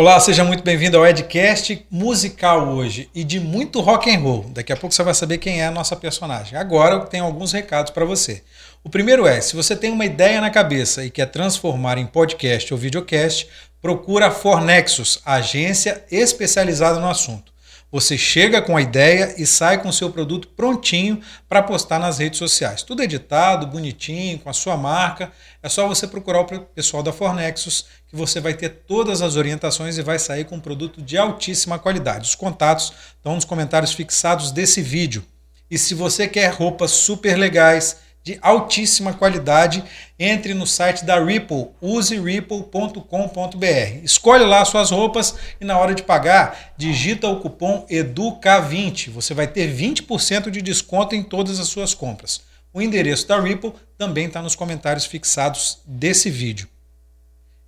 Olá, seja muito bem-vindo ao Edcast musical hoje e de muito rock and roll. Daqui a pouco você vai saber quem é a nossa personagem. Agora eu tenho alguns recados para você. O primeiro é, se você tem uma ideia na cabeça e quer transformar em podcast ou videocast, procura a Fornexus, agência especializada no assunto. Você chega com a ideia e sai com o seu produto prontinho para postar nas redes sociais. Tudo editado, bonitinho, com a sua marca. É só você procurar o pessoal da Fornexus que você vai ter todas as orientações e vai sair com um produto de altíssima qualidade. Os contatos estão nos comentários fixados desse vídeo. E se você quer roupas super legais, de altíssima qualidade, entre no site da Ripple, useripple.com.br. Escolhe lá suas roupas e na hora de pagar, digita o cupom EDUCA20. Você vai ter 20% de desconto em todas as suas compras. O endereço da Ripple também está nos comentários fixados desse vídeo.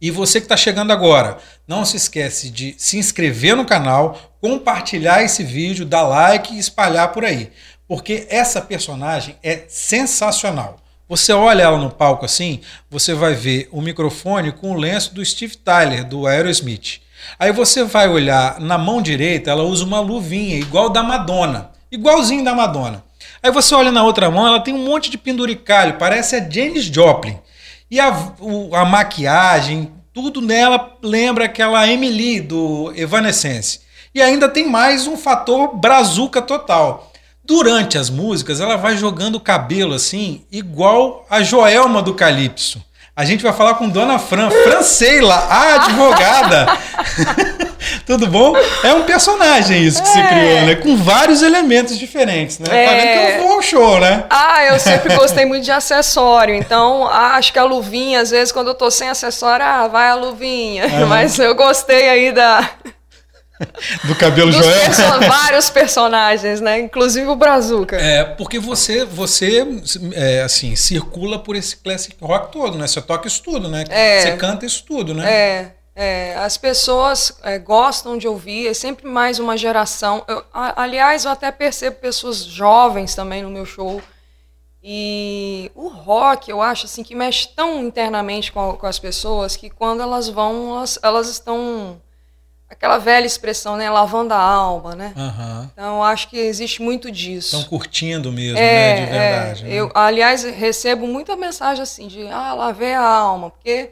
E você que está chegando agora, não se esquece de se inscrever no canal, compartilhar esse vídeo, dar like e espalhar por aí porque essa personagem é sensacional. Você olha ela no palco assim, você vai ver o microfone com o lenço do Steve Tyler, do Aerosmith. Aí você vai olhar na mão direita, ela usa uma luvinha igual da Madonna, igualzinho da Madonna. Aí você olha na outra mão, ela tem um monte de penduricalho, parece a Janis Joplin. E a, o, a maquiagem, tudo nela lembra aquela Emily do Evanescence. E ainda tem mais um fator brazuca total. Durante as músicas, ela vai jogando o cabelo assim, igual a Joelma do Calypso. A gente vai falar com Dona Fran, Franceila, a advogada. Tudo bom? É um personagem isso que é. se criou, né? Com vários elementos diferentes, né? É. Tá vendo que eu vou ao show, né? Ah, eu sempre gostei muito de acessório. Então, acho que a luvinha, às vezes, quando eu tô sem acessório, ah, vai a luvinha. Uhum. Mas eu gostei aí da, do cabelo Dos Joel. Perso vários personagens, né? Inclusive o Brazuca. É, porque você, você é, assim, circula por esse classic rock todo, né? Você toca isso tudo, né? É, você canta isso tudo, né? É. É, as pessoas é, gostam de ouvir, é sempre mais uma geração. Eu, a, aliás, eu até percebo pessoas jovens também no meu show. E o rock, eu acho assim que mexe tão internamente com, com as pessoas que quando elas vão, elas, elas estão aquela velha expressão, né? Lavando a alma, né? Uhum. Então, acho que existe muito disso. Estão curtindo mesmo, é, né? De verdade. É. Né? Eu, aliás, recebo muita mensagem assim de, ah, lavei a alma, porque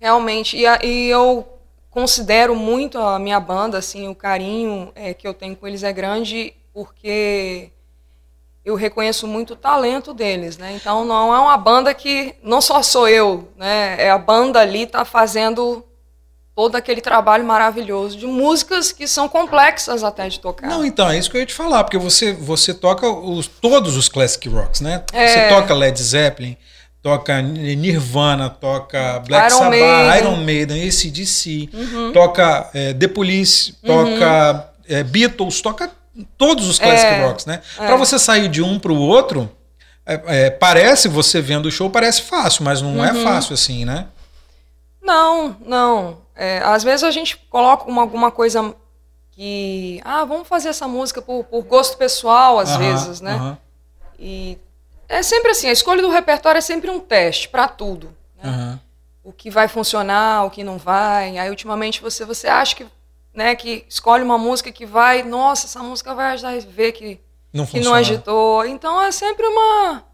realmente... E, e eu considero muito a minha banda, assim, o carinho é, que eu tenho com eles é grande, porque eu reconheço muito o talento deles, né? Então, não é uma banda que... Não só sou eu, né? É a banda ali tá fazendo todo aquele trabalho maravilhoso de músicas que são complexas até de tocar. Não, então, é isso que eu ia te falar, porque você, você toca os, todos os classic rocks, né? É. Você toca Led Zeppelin, toca Nirvana, toca Black Iron Sabbath, Maiden. Iron Maiden, ACDC, uhum. toca é, The Police, toca uhum. é, Beatles, toca todos os classic é. rocks, né? É. Para você sair de um para o outro, é, é, parece, você vendo o show, parece fácil, mas não é uhum. é fácil assim, né? Não, não. É, às vezes a gente coloca uma, alguma coisa que. Ah, vamos fazer essa música por, por gosto pessoal, às vezes, né? E é sempre assim: a escolha do repertório é sempre um teste para tudo. Né? O que vai funcionar, o que não vai. Aí, ultimamente, você, você acha que, né, que escolhe uma música que vai. Nossa, essa música vai ajudar a ver que não, que não agitou. Então é sempre uma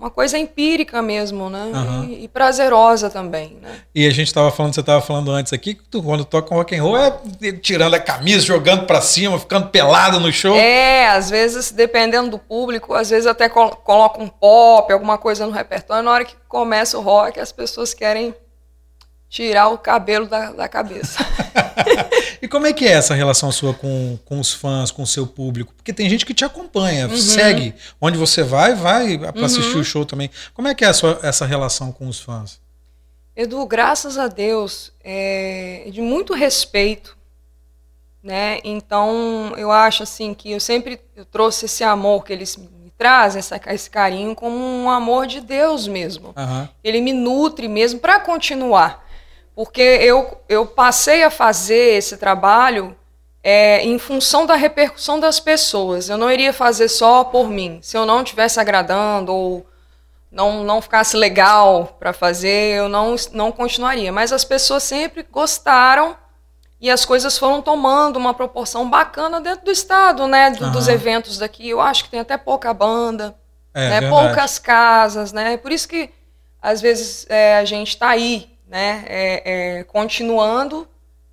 uma coisa empírica mesmo, né? Uhum. E, e, prazerosa também, né? E a gente estava falando, você estava falando antes aqui, que tu, quando toca rock and roll é tirando a camisa, jogando para cima, ficando pelado no show. É, às vezes, dependendo do público, às vezes até coloca um pop, alguma coisa no repertório, na hora que começa o rock, as pessoas querem tirar o cabelo da, da cabeça. como é que é essa relação sua com, com os fãs, com o seu público? Porque tem gente que te acompanha, uhum. segue. Onde você vai, vai para uhum. assistir o show também. Como é que é sua, essa relação com os fãs? Edu, graças a Deus, é de muito respeito, né? Então, eu acho assim que eu sempre eu trouxe esse amor que eles me trazem, essa, esse carinho, como um amor de Deus mesmo. Uhum. Ele me nutre mesmo para continuar porque eu, eu passei a fazer esse trabalho é, em função da repercussão das pessoas. Eu não iria fazer só por mim. Se eu não estivesse agradando ou não, não ficasse legal para fazer, eu não, não continuaria. Mas as pessoas sempre gostaram E as coisas foram tomando uma proporção bacana dentro do estado, né? Do. Dos eventos daqui. Eu acho que tem até pouca banda, é, né? poucas casas, né? Por isso que às vezes é, a gente está aí, né? É, é, continuando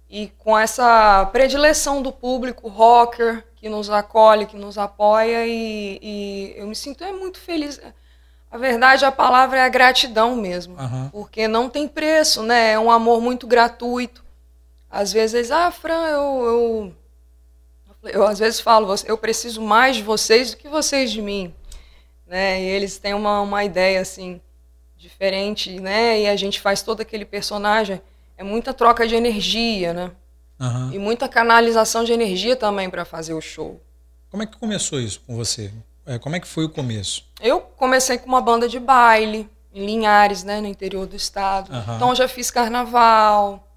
e com essa predileção do público rocker que nos acolhe, que nos apoia e, e eu me sinto é muito feliz. A verdade, a palavra é a gratidão mesmo, uhum. porque não tem preço, né? É um amor muito gratuito. Às vezes, ah, Fran, eu, eu, eu às vezes falo, eu preciso mais de vocês do que vocês de mim, né? E eles têm uma, uma ideia assim diferente, né? E a gente faz todo aquele personagem, é muita troca de energia, né? Uhum. E muita canalização de energia também para fazer o show. Como é que começou isso com você? É, como é que foi o começo? Eu comecei com uma banda de baile em Linhares, né, no interior do estado. Uhum. Então já fiz carnaval,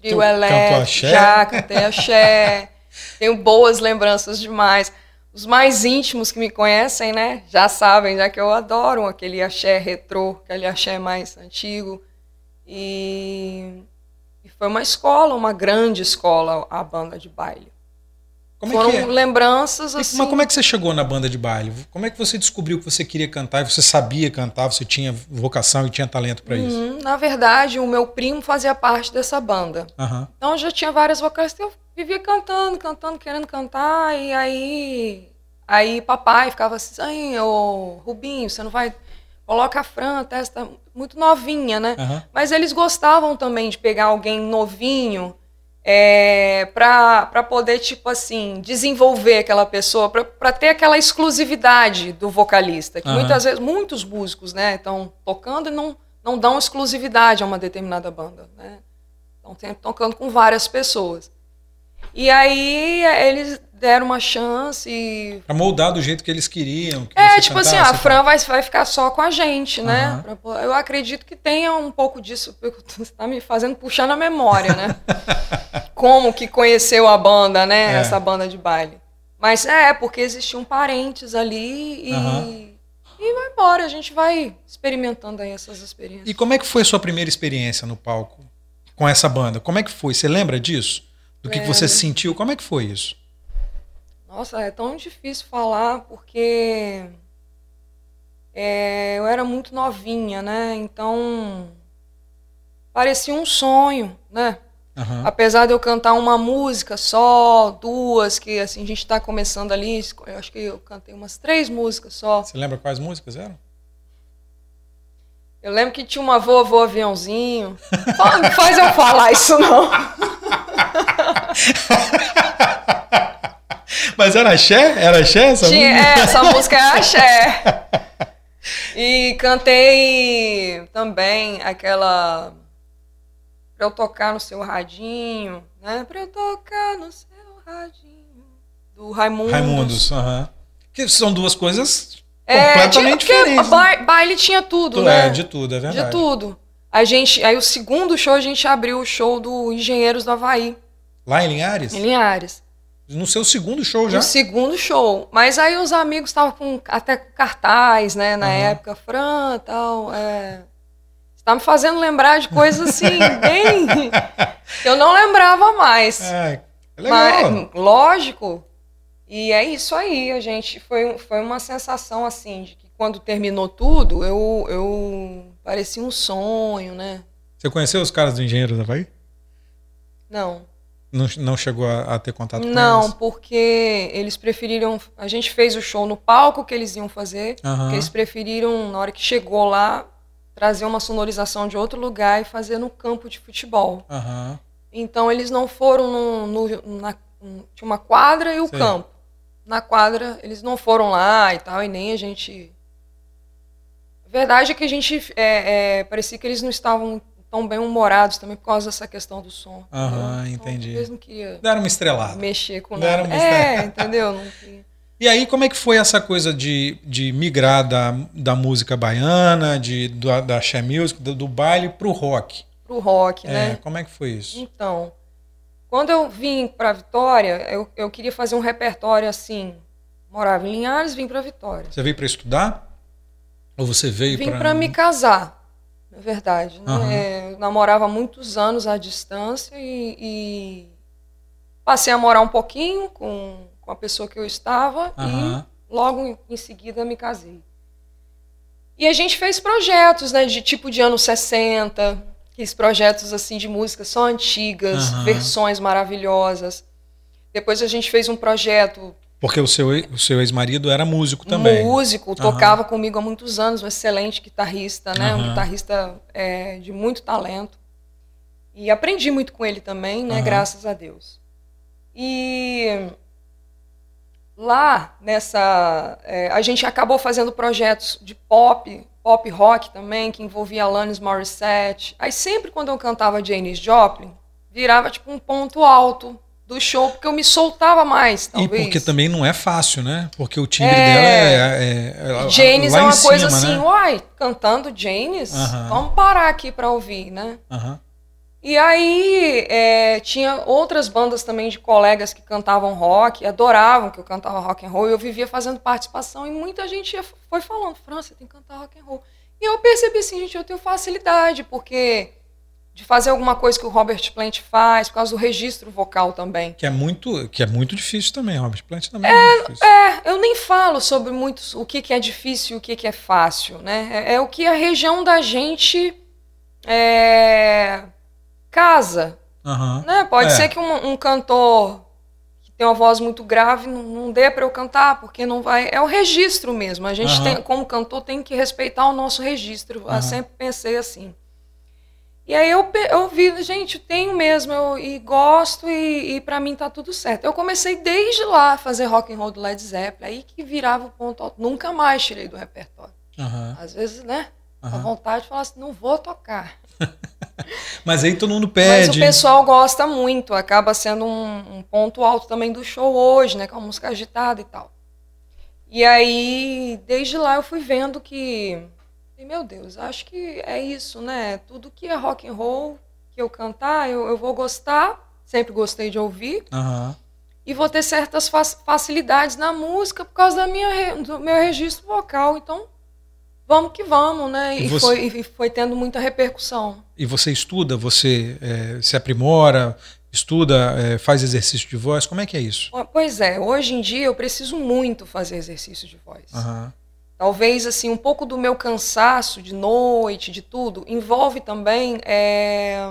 trio elétrico, já cantei axé. Tenho boas lembranças demais. Os mais íntimos que me conhecem, né, já sabem, já que eu adoro aquele axé retrô, aquele axé mais antigo. E, e foi uma escola, uma grande escola, a banda de baile. Como é Foram é é? lembranças assim. Mas como é que você chegou na banda de baile? Como é que você descobriu que você queria cantar e você sabia cantar, você tinha vocação e tinha talento para isso? Uhum, na verdade, o meu primo fazia parte dessa banda. Uhum. Então eu já tinha várias vocalistas, eu vivia cantando, cantando, querendo cantar e aí aí papai ficava assim, ô Rubinho, você não vai coloca a Fran, testa muito novinha, né? Uhum. Mas eles gostavam também de pegar alguém novinho é, para poder, tipo assim, desenvolver aquela pessoa, para ter aquela exclusividade do vocalista. Que uhum. muitas vezes, muitos músicos, né, estão tocando e não, não dão exclusividade a uma determinada banda, né? Estão tocando com várias pessoas. E aí eles deram uma chance. Pra moldar do jeito que eles queriam. Que é, tipo assim, a Fran vai, vai ficar só com a gente, né? Uhum. Eu acredito que tenha um pouco disso, porque você tá me fazendo puxar na memória, né? Como que conheceu a banda, né? É. Essa banda de baile. Mas é, porque existiam parentes ali e. Uhum. E vai embora, a gente vai experimentando aí essas experiências. E como é que foi a sua primeira experiência no palco com essa banda? Como é que foi? Você lembra disso? Do que, que você sentiu? Como é que foi isso? Nossa, é tão difícil falar porque é, eu era muito novinha, né? Então parecia um sonho, né? Uhum. Apesar de eu cantar uma música só, duas, que assim, a gente está começando ali, eu acho que eu cantei umas três músicas só. Você lembra quais músicas eram? Eu lembro que tinha uma vovô aviãozinho. Não faz eu falar isso, não. Mas era axé? Era axé essa Tinha, música? É, essa música é axé. E cantei também aquela. Pra eu tocar no seu radinho, né? Pra eu tocar no seu radinho. Do Raimundos. Raimundos, aham. Uhum. Que são duas coisas é, completamente tinha, diferentes. Ba baile tinha tudo, né? É, de tudo, é verdade. De tudo. A gente, aí o segundo show a gente abriu o show do Engenheiros do Havaí. Lá em Linhares? Em Linhares. No seu segundo show já? No segundo show. Mas aí os amigos estavam com até cartaz, né? Na uhum. época, Fran tal. É... Você tá me fazendo lembrar de coisas assim, bem. que eu não lembrava mais. É, é legal. Mas, lógico. E é isso aí, a gente. Foi, foi uma sensação assim, de que quando terminou tudo, eu, eu parecia um sonho, né? Você conheceu os caras do Engenheiro da Bahia? Não. Não, não chegou a, a ter contato com não, eles? Não, porque eles preferiram. A gente fez o show no palco que eles iam fazer. Uhum. eles preferiram, na hora que chegou lá, trazer uma sonorização de outro lugar e fazer no campo de futebol. Uhum. Então eles não foram no, no na, tinha uma quadra e o campo. Na quadra eles não foram lá e tal, e nem a gente. A verdade é que a gente é, é, parecia que eles não estavam tão bem humorados também por causa dessa questão do som. Aham, uhum, entendi. Eles não queriam Deram uma estrelada. Mexer com Deram nada. Uma é, entendeu? Não queria. E aí, como é que foi essa coisa de, de migrar da, da música baiana, de, do, da Xé Music, do, do baile pro rock? Pro rock, é, né? Como é que foi isso? Então, quando eu vim para Vitória, eu, eu queria fazer um repertório assim. Morava em Linhares, vim para Vitória. Você veio para estudar? Ou você veio para. Vim para me casar. É verdade. Né? Uhum. É, eu namorava muitos anos à distância e, e, passei a morar um pouquinho com, com a pessoa que eu estava Aham. e logo em, seguida me casei. E a gente fez projetos, né, de tipo de anos 60, aqueles projetos assim de músicas só antigas, Aham. versões maravilhosas. Depois a gente fez um projeto Porque o seu, o seu ex-marido era músico também. músico, tocava comigo há muitos anos, um excelente guitarrista, né? Um guitarrista é, de muito talento. E aprendi muito com ele também, né? Aham. Graças a Deus. E lá nessa. é, a gente acabou fazendo projetos de pop, pop rock também, que envolvia Alanis Morissette. Aí sempre quando eu cantava Janis Joplin, virava tipo um ponto alto do show, porque eu me soltava mais, E talvez. porque também não é fácil, né? Porque o timbre É. dela é. é, é Janis é em uma cima, coisa assim, né? uai, cantando Janis, vamos parar aqui pra ouvir, né? E aí é, tinha outras bandas também de colegas que cantavam rock, adoravam que eu cantava rock and roll, e eu vivia fazendo participação e muita gente foi falando, Fran, você tem que cantar rock and roll. E eu percebi assim, gente, eu tenho facilidade, porque de fazer alguma coisa que o Robert Plant faz, por causa do registro vocal também. Que é muito, que é muito difícil também, Robert Plant também é, muito difícil. É, eu nem falo sobre muitos o que, que é difícil e o que, que é fácil, né? É, é o que a região da gente é, casa, Aham. né? Pode É. ser que um, um cantor que tem uma voz muito grave não, não dê para eu cantar, porque não vai. É o registro mesmo. A gente Aham. tem, como cantor, tem que respeitar o nosso registro. Eu Aham. sempre pensei assim. E aí eu, eu vi, gente, tenho mesmo, eu, e gosto, e, e para mim tá tudo certo. Eu comecei desde lá a fazer rock and roll do Led Zeppelin, aí que virava o ponto alto. Nunca mais tirei do repertório. Aham. Às vezes, né? A Aham. vontade de falar assim, não vou tocar. Mas aí todo mundo Mas o pede. pessoal gosta muito, acaba sendo um, um ponto alto também do show hoje, né? Com a música agitada e tal. E aí, desde lá eu fui vendo que, e, meu Deus, acho que é isso, né? Tudo que é rock and roll que eu cantar, eu, eu vou gostar, sempre gostei de ouvir, Aham. e vou ter certas fa- facilidades na música por causa da minha, do meu registro vocal. Então, vamos que vamos, né? E E, você- foi, e foi tendo muita repercussão. E você estuda, você é, se aprimora, estuda, é, faz exercício de voz. Como é que é isso? Pois é, hoje em dia eu preciso muito fazer exercício de voz. Aham. Talvez assim um pouco do meu cansaço de noite, de tudo, envolve também é,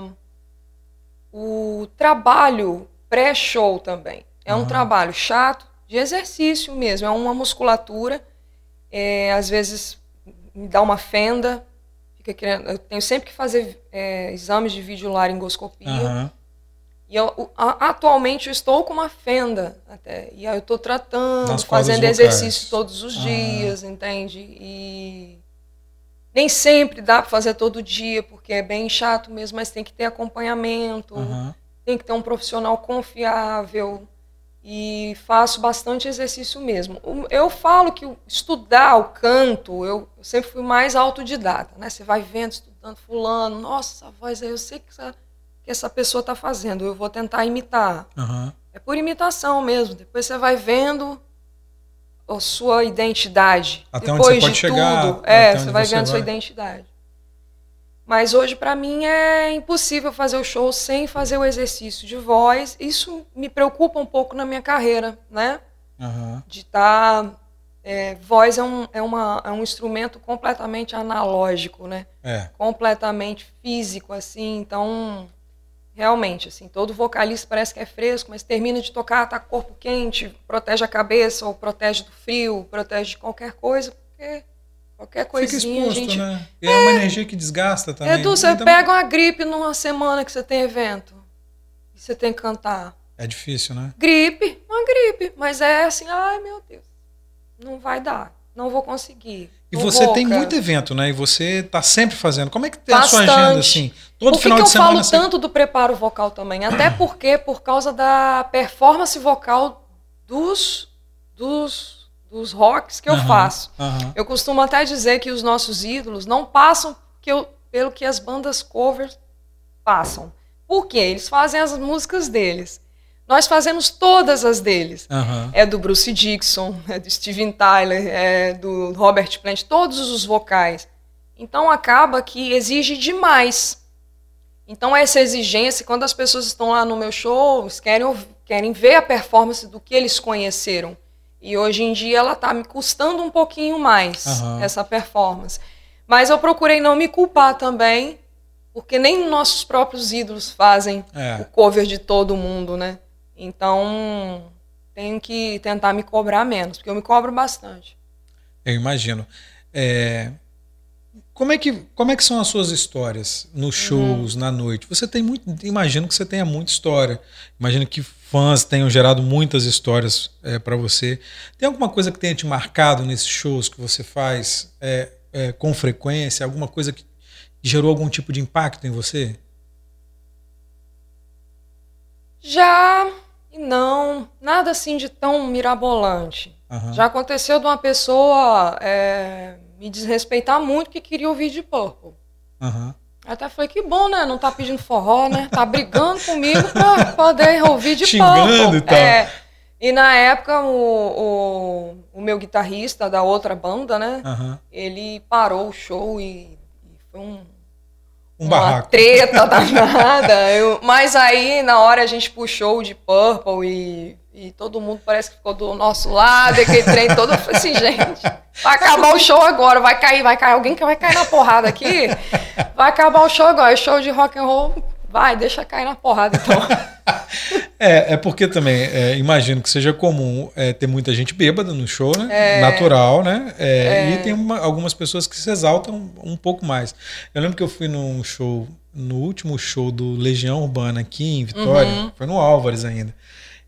o trabalho pré-show também. É um Aham. trabalho chato de exercício mesmo, é uma musculatura. é, às vezes me dá uma fenda, fica querendo, eu tenho sempre que fazer é, exames de videolaringoscopia. Aham. E eu, atualmente eu estou com uma fenda até. E aí eu estou tratando, Nas fazendo exercício todos os Ah. dias, entende? E nem sempre dá para fazer todo dia, porque é bem chato mesmo, mas tem que ter acompanhamento, Aham. tem que ter um profissional confiável. E faço bastante exercício mesmo. Eu falo que estudar o canto, eu eu sempre fui mais autodidata, né? Você vai vendo, estudando fulano, nossa, essa voz aí, eu sei que essa, que essa pessoa está fazendo, eu vou tentar imitar. Aham. É por imitação mesmo. Depois você vai vendo a sua identidade. Até onde Depois você pode de chegar, tudo, é, onde você vai você vendo sua vai. identidade. Mas hoje para mim é impossível fazer o show sem fazer o exercício de voz. Isso me preocupa um pouco na minha carreira, né? Aham. De estar voz é um, é, uma, é um instrumento completamente analógico, né? É. completamente físico, assim, então realmente, assim, todo vocalista parece que é fresco, mas termina de tocar, tá com o corpo quente, protege a cabeça, ou protege do frio, protege de qualquer coisa, porque qualquer Fica coisinha exposto, a gente. né? E é uma energia que desgasta também. Edu, você Então, pega uma gripe numa semana que você tem evento e você tem que cantar. É difícil, né? Gripe, uma gripe, mas é assim, ai meu Deus, não vai dar, não vou conseguir. E você tem muito evento, né? E você tá sempre fazendo. Como é que tem a sua Bastante. agenda assim? Todo Por que, final que de eu semana falo você... tanto do preparo vocal também? Até porque, por causa da performance vocal dos, dos, dos rocks que eu Aham, faço. aham. Eu costumo até dizer que os nossos ídolos não passam que eu- pelo que as bandas covers passam. Por quê? Eles fazem as músicas deles. Nós fazemos todas as deles. Aham. É do Bruce Dixon, é do Steven Tyler, é do Robert Plant, todos os vocais. Então acaba que exige demais. Então, essa exigência, quando as pessoas estão lá no meu show, querem, querem ver a performance do que eles conheceram. E hoje em dia ela está me custando um pouquinho mais, uhum. essa performance. Mas eu procurei não me culpar também, porque nem nossos próprios ídolos fazem é. o cover de todo mundo, né? Então, tenho que tentar me cobrar menos, porque eu me cobro bastante. Eu imagino. É, como é que, como é que são as suas histórias nos uhum. shows, uhum. na noite? Você tem muito, imagino que você tenha muita história. Imagino que fãs tenham gerado muitas histórias é, para você. Tem alguma coisa que tenha te marcado nesses shows que você faz é, é, com frequência? Alguma coisa que gerou algum tipo de impacto em você? Já e não, nada assim de tão mirabolante. Uhum. Já aconteceu de uma pessoa é, me desrespeitar muito que queria ouvir de Purple. Uhum. Até falei, que bom, né? Não tá pedindo forró, né? Tá brigando comigo pra poder ouvir de Xingando Purple. E, é, e na época, o, o, o, meu guitarrista da outra banda, né? Uhum. Ele parou o show e, e foi um, um uma barraco. treta danada. Eu, mas aí, na hora, a gente puxou de Purple e e todo mundo parece que ficou do nosso lado, aquele trem todo. Eu falei assim, gente, vai acabar o show agora, vai cair, vai cair, alguém que vai cair na porrada aqui, vai acabar o show agora, é show de rock and roll, vai, deixa cair na porrada então. É, é porque também, é, imagino que seja comum é, ter muita gente bêbada no show, né? É, Natural, né? É, é. E tem uma, algumas pessoas que se exaltam um pouco mais. Eu lembro que eu fui num show, no último show do Legião Urbana aqui em Vitória, uhum. foi no Álvares ainda.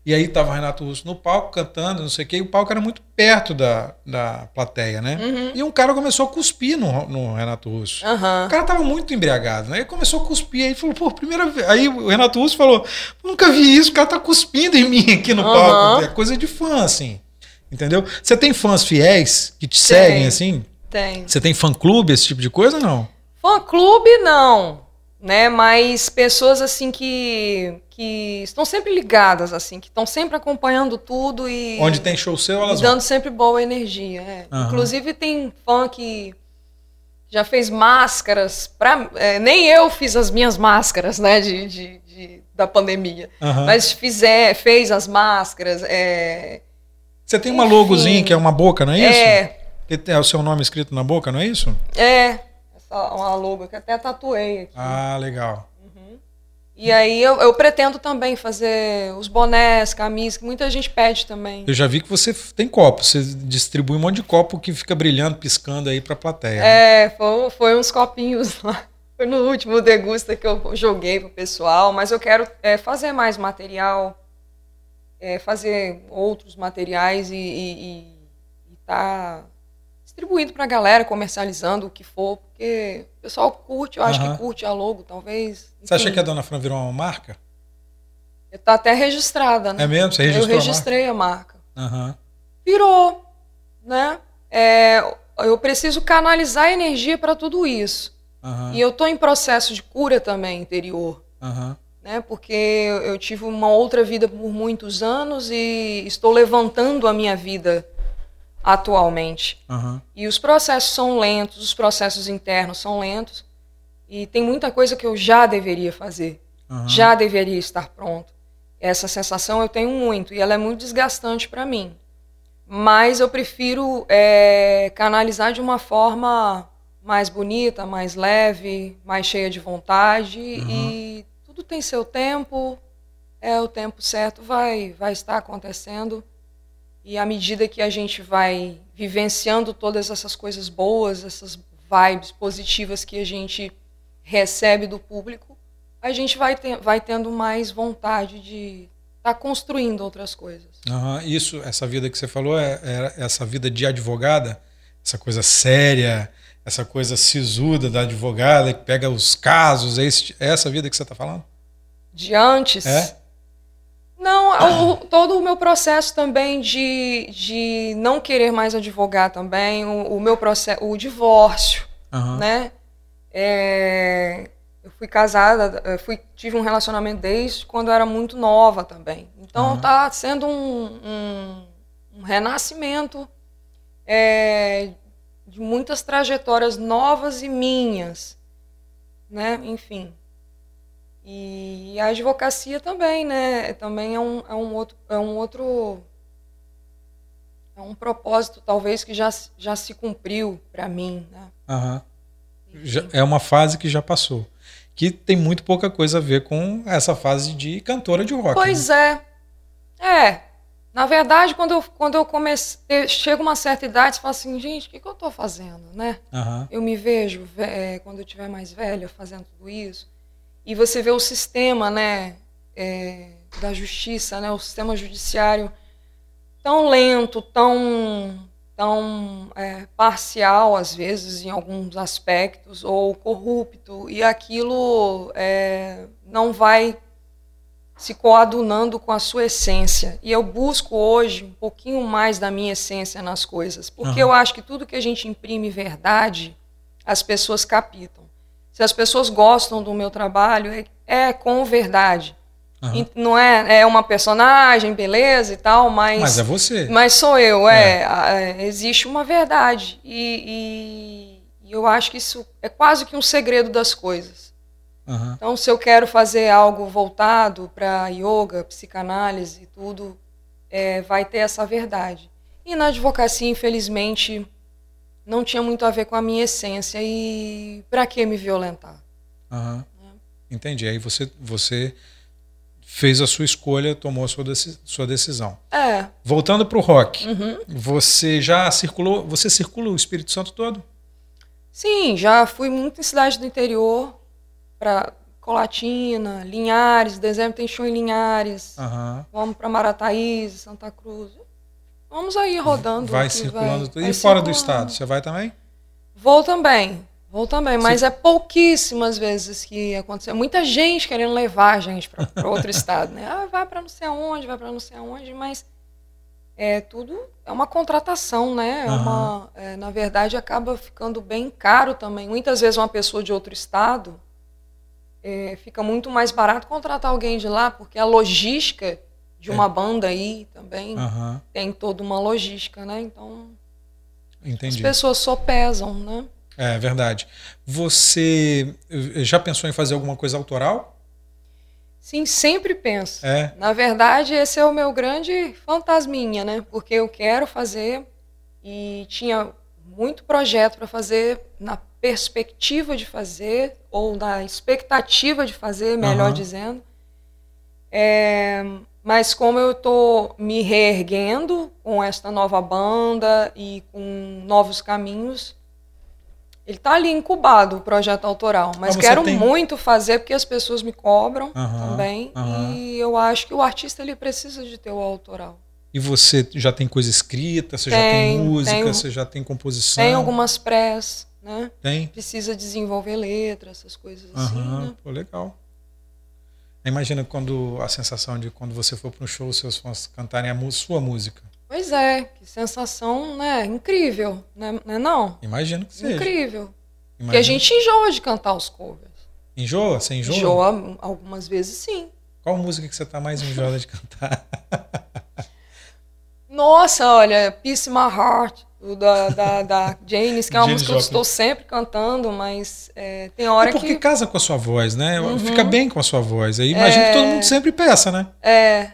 E aí tava o Renato Russo no palco cantando, não sei o quê, e o palco era muito perto da, da plateia, né? Uhum. E um cara começou a cuspir no, no Renato Russo. Uhum. O cara tava muito embriagado, né? Ele começou a cuspir, aí falou, pô, primeira vez. Aí o Renato Russo falou, nunca vi isso, o cara tá cuspindo em mim aqui no uhum. palco. É coisa de fã, assim. Entendeu? Você tem fãs fiéis que te tem. seguem, assim? Tem. Você tem fã-clube, esse tipo de coisa, não? Fã-clube, não né? Mas pessoas assim que, que estão sempre ligadas, assim, que estão sempre acompanhando tudo e. Onde tem show seu, elas dando vão. sempre boa energia. É. Uhum. Inclusive tem fã que já fez máscaras para é, nem eu fiz as minhas máscaras, né? De, de, de da pandemia, uhum. mas fizer, fez as máscaras. É... Você tem uma Enfim, logozinha que é uma boca, não é isso? É. Que tem o seu nome escrito na boca, não é isso? É uma logo que até tatuei aqui. Ah, legal. E aí eu, eu, pretendo também fazer os bonés, camisas, que muita gente pede também. Eu já vi que você tem copo, você distribui um monte de copo que fica brilhando, piscando aí pra plateia. Né? É, foi, foi uns copinhos lá. Foi no último degusta que eu joguei pro pessoal, mas eu quero é, fazer mais material, é, fazer outros materiais e, e, e tá distribuindo para a galera, comercializando o que for, porque pessoal curte, eu acho uhum. que curte a logo, talvez. Enfim. Você acha que a Dona Fran virou uma marca? Está até registrada, né? É mesmo? Você registrou Eu registrei a marca. A marca. Uhum. Virou, né? É, eu preciso canalizar energia para tudo isso. Uhum. E eu estou em processo de cura também interior. Uhum. Né? Porque eu tive uma outra vida por muitos anos e estou levantando a minha vida atualmente. Uhum. E os processos são lentos, os processos internos são lentos. E tem muita coisa que eu já deveria fazer, uhum. já deveria estar pronto. Essa sensação eu tenho muito e ela é muito desgastante para mim. Mas eu prefiro é, canalizar de uma forma mais bonita, mais leve, mais cheia de vontade uhum. e tudo tem seu tempo. É o tempo certo, vai, vai estar acontecendo. E à medida que a gente vai vivenciando todas essas coisas boas, essas vibes positivas que a gente recebe do público, a gente vai, ter, vai tendo mais vontade de estar tá construindo outras coisas. Uhum. Isso, essa vida que você falou, é, é, essa vida de advogada, essa coisa séria, essa coisa sisuda da advogada que pega os casos, é, esse, é essa vida que você está falando? De antes? É? Não, o, todo o meu processo também de, de não querer mais advogar também, o, o meu processo, o divórcio, uhum. né? É, eu fui casada, eu fui, tive um relacionamento desde quando eu era muito nova também. Então uhum. tá sendo um, um, um renascimento é, de muitas trajetórias novas e minhas, né? Enfim. E a advocacia também, né? Também é um, é um outro. É um outro é um propósito, talvez, que já, já se cumpriu para mim. Né? Uhum. Já, é uma fase que já passou. Que tem muito pouca coisa a ver com essa fase de cantora de rock. Pois né? é. É. Na verdade, quando eu, quando eu comecei. Chega uma certa idade, você fala assim, gente, o que, que eu estou fazendo, né? Uhum. Eu me vejo, é, quando eu estiver mais velha, fazendo tudo isso. E você vê o sistema, né? É, da justiça, né? O sistema judiciário tão lento, tão, tão é, parcial, às vezes, em alguns aspectos, ou corrupto, e aquilo é, não vai se coadunando com a sua essência. E eu busco hoje um pouquinho mais da minha essência nas coisas, porque uhum. eu acho que tudo que a gente imprime verdade, as pessoas captam. Se as pessoas gostam do meu trabalho, é, é com verdade. Uhum. Não é, é uma personagem, beleza e tal, mas. Mas é você. Mas sou eu, é. é. é existe uma verdade. E, e, eu acho que isso é quase que um segredo das coisas. Uhum. Então, se eu quero fazer algo voltado para yoga, psicanálise e tudo, é, vai ter essa verdade. E na advocacia, infelizmente, não tinha muito a ver com a minha essência. E para que me violentar? Uhum. Entendi. Aí você. você fez a sua escolha, tomou a sua, sua decisão. É. Voltando para o rock, uhum. você já circulou, você circula o Espírito Santo todo? Sim, já fui muito em cidade do interior, para Colatina, Linhares, dezembro tem show em Linhares, uhum. vamos para Marataízes, Santa Cruz. Vamos aí rodando. Vai circulando vai, tudo. Vai e fora do estado, você vai também? Vou também. Vou também, mas Sim. é pouquíssimas vezes que aconteceu. Muita gente querendo levar a gente para outro estado, né? Ah, vai para não sei aonde, vai para não sei aonde, mas é tudo é uma contratação, né? É uma, é, na verdade, acaba ficando bem caro também. Muitas vezes uma pessoa de outro estado é, fica muito mais barato contratar alguém de lá, porque a logística de uma é. banda aí também tem toda uma logística, né? Então Entendi. as pessoas só pesam, né? É verdade. Você já pensou em fazer alguma coisa autoral? Sim, sempre penso. É. Na verdade, esse é o meu grande fantasminha, né? Porque eu quero fazer e tinha muito projeto para fazer na perspectiva de fazer ou na expectativa de fazer, melhor uhum. dizendo. É, mas como eu estou me reerguendo com esta nova banda e com novos caminhos, ele está ali incubado, o projeto autoral. Mas quero tem... muito fazer porque as pessoas me cobram uhum, também. Uhum. E eu acho que o artista ele precisa de ter o autoral. E você já tem coisa escrita, você tem, já tem música, você já tem composição? Tem algumas prés, né? Tem. Precisa desenvolver letra, essas coisas uhum, assim. Né? Pô, legal. Imagina quando a sensação de quando você for para um show, seus fãs cantarem a sua música. Pois é, que sensação, né? Incrível, né? Não, é não? Imagino que seja. Incrível. Imagino. Porque a gente enjoa de cantar os covers. Enjoa? Você enjoa? Enjoa algumas vezes, sim. Qual música que você tá mais enjoada de cantar? Nossa, olha, Peace My Heart, da, da, da Janis, que é uma música que eu estou sempre cantando, mas é, tem hora é porque que... casa com a sua voz, né? Uhum. Fica bem com a sua voz. Aí imagina é... que todo mundo sempre peça, né? É,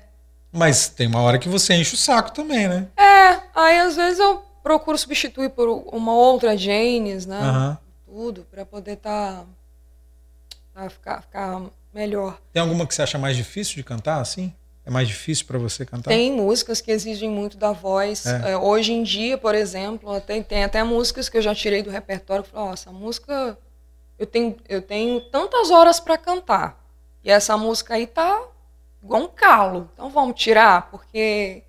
mas tem uma hora que você enche o saco também, né? É, aí às vezes eu procuro substituir por uma outra Janes, né? Uhum. Tudo, para poder estar. Tá, ficar, ficar melhor. Tem alguma que você acha mais difícil de cantar, assim? É mais difícil para você cantar? Tem músicas que exigem muito da voz. É. É, hoje em dia, por exemplo, tem, tem até músicas que eu já tirei do repertório falei, oh, essa música eu tenho, eu tenho tantas horas para cantar. E essa música aí tá igual um calo. Então vamos tirar, porque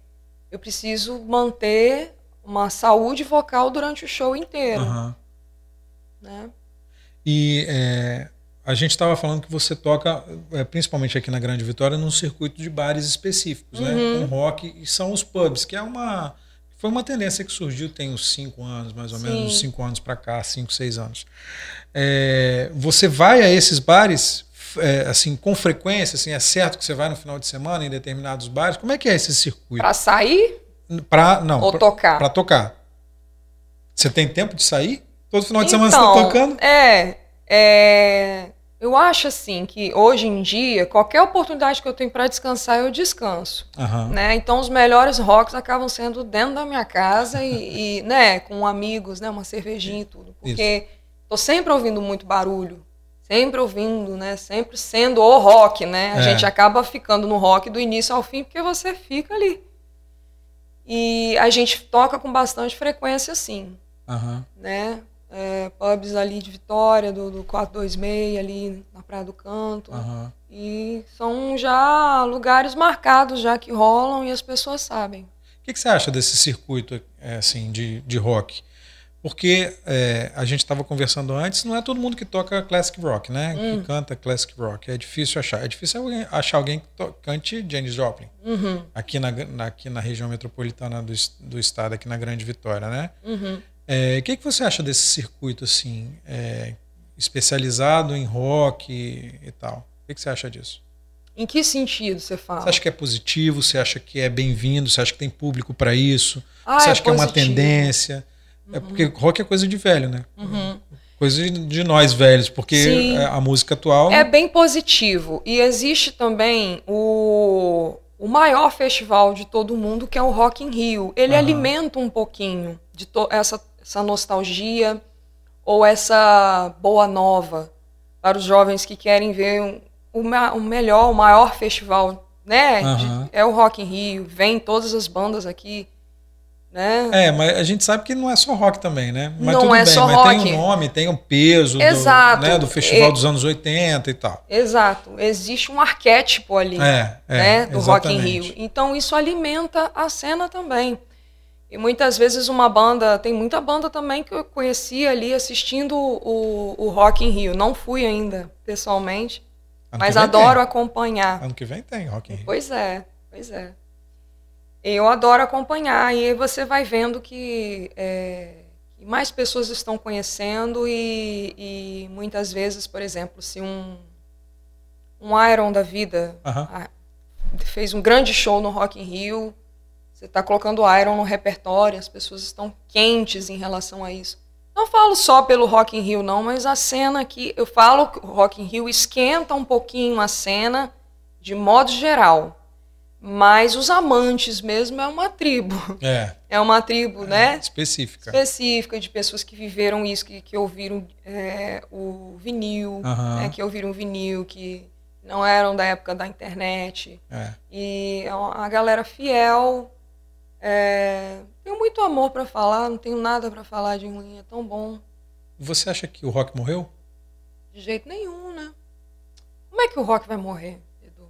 eu preciso manter uma saúde vocal durante o show inteiro. Uhum. Né? E é, a gente estava falando que você toca, é, principalmente aqui na Grande Vitória, num circuito de bares específicos, né? uhum. né? Com rock, e são os pubs, que é uma. Foi uma tendência que surgiu tem uns cinco anos, mais ou Sim. menos, uns cinco anos para cá, cinco, seis anos. É, você vai a esses bares é, assim, com frequência, assim, é certo que você vai no final de semana em determinados bares? Como é que é esse circuito? Para sair? Para não. Ou pra, tocar? Para tocar. Você tem tempo de sair? Todo final de então, semana você está tocando? É, é. Eu acho assim que hoje em dia, qualquer oportunidade que eu tenho para descansar, eu descanso. Uhum. Né? Então os melhores rocks acabam sendo dentro da minha casa e, e né, com amigos, né, uma cervejinha e tudo. Porque Isso. tô sempre ouvindo muito barulho. Sempre ouvindo, né? Sempre sendo o rock, né? A é. gente acaba ficando no rock do início ao fim porque você fica ali. E a gente toca com bastante frequência, sim. Uhum. Né? É, pubs ali de Vitória, do, do 426, ali na Praia do Canto. Uhum. E são já lugares marcados já que rolam e as pessoas sabem. O que, que você acha desse circuito é, assim, de, de rock? Porque é, a gente estava conversando antes, não é todo mundo que toca classic rock, né? Hum. Que canta classic rock. É difícil achar. É difícil achar alguém que cante Janis Joplin. Uhum. Aqui, na, na, aqui na região metropolitana do, do estado, aqui na Grande Vitória, né? Uhum. É, o que, que você acha desse circuito assim, é, especializado em rock e, tal? O que, que você acha disso? Em que sentido você fala? Você acha que é positivo? Você acha que é bem-vindo? Você acha que tem público para isso? Ah, você é acha que é uma tendência? Uhum. É porque rock é coisa de velho, né? Uhum. Coisa de nós velhos, porque Sim. a música atual. É bem positivo. E existe também o, o maior festival de todo mundo, que é o Rock in Rio. Ele uhum. alimenta um pouquinho de essa essa nostalgia ou essa boa nova para os jovens que querem ver o, o melhor, o maior festival, né? Uhum. De, é o Rock in Rio, vem todas as bandas aqui. Né? É, mas a gente sabe que não é só rock também, né? Mas não é bem, só mas rock. tem um nome, tem um peso Exato. Do, né, do festival dos anos 80 e tal. Exato. Existe um arquétipo ali é, é, né, do Rock in Rio. Então isso alimenta a cena também. E muitas vezes uma banda, tem muita banda também que eu conheci ali assistindo o, o Rock in Rio. Não fui ainda, pessoalmente, ano mas adoro tem. acompanhar. Ano que vem tem Rock in Rio. Pois é, pois é. Eu adoro acompanhar e aí você vai vendo que, é, mais pessoas estão conhecendo e, e, muitas vezes, por exemplo, se um, um Iron da vida uh -huh. fez um grande show no Rock in Rio você está colocando Iron no repertório, as pessoas estão quentes em relação a isso. Não falo só pelo Rock in Rio, não, mas a cena aqui, eu falo que o Rock in Rio esquenta um pouquinho a cena, de modo geral. Mas os amantes mesmo é uma tribo. É. É uma tribo, é, né? Específica. Específica, de pessoas que viveram isso, que, que ouviram é, o vinil, né, que ouviram vinil, que não eram da época da internet. É. E é a galera fiel é, tenho muito amor para falar, não tenho nada para falar de ruim, é tão bom. Você acha que o rock morreu? De jeito nenhum, né? Como é que o rock vai morrer, Edu?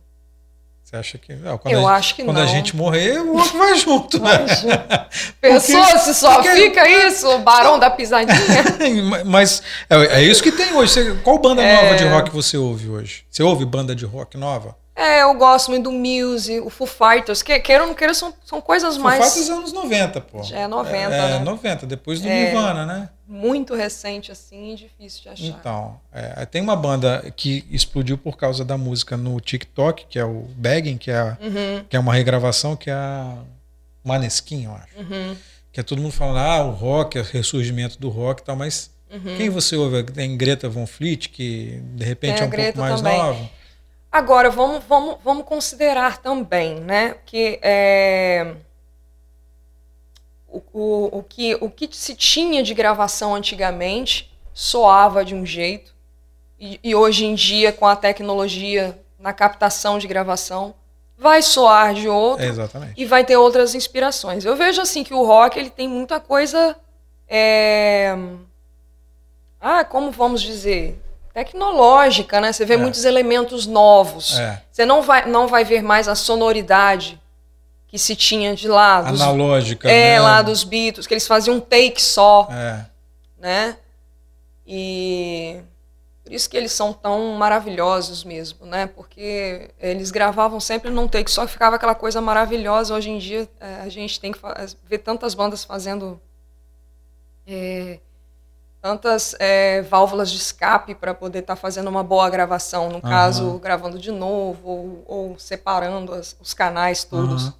Você acha que. Não, Eu acho que quando não. Quando a gente morrer, o rock vai junto. Vai junto. Pensou porque, se só porque... fica isso, o barão da pisadinha? Mas é, é, isso que tem hoje. Você, qual banda é... nova de rock você ouve hoje? Você ouve banda de rock nova? É, eu gosto muito do Muse, o Foo Fighters, que queira ou não queira, são, são coisas Foo mais... Foo Fighters é anos 90, pô. Já é 90, é, né? É, 90, depois do é, Nirvana, né? Muito recente, assim, difícil de achar. Então, é, tem uma banda que explodiu por causa da música no TikTok, que é o Begging, que é, uhum. que é uma regravação, que é a Maneskin, eu acho. Uhum. Que é todo mundo falando, ah, o rock, o ressurgimento do rock e tal, mas... Uhum. Quem você ouve? Tem Greta Von Fleet, que de repente é um pouco mais também. nova. Agora, vamos, vamos, vamos considerar também né, que, é, o, o, o, que o que se tinha de gravação antigamente soava de um jeito, e, e hoje em dia, com a tecnologia na captação de gravação, vai soar de outro é e vai ter outras inspirações. Eu vejo assim que o rock ele tem muita coisa. É... Ah, como vamos dizer? Tecnológica, né? Você vê é. muitos elementos novos. É. Você não vai, não vai ver mais a sonoridade que se tinha de lá. Dos, Analógica, É, né? lá dos Beatles, que eles faziam um take só. É. Né? E por isso que eles são tão maravilhosos mesmo, né? Porque eles gravavam sempre num take só, ficava aquela coisa maravilhosa. Hoje em dia é, a gente tem que ver tantas bandas fazendo é, tantas é, válvulas de escape para poder estar tá fazendo uma boa gravação, no uhum. caso, gravando de novo ou, ou separando as, os canais todos. Uhum.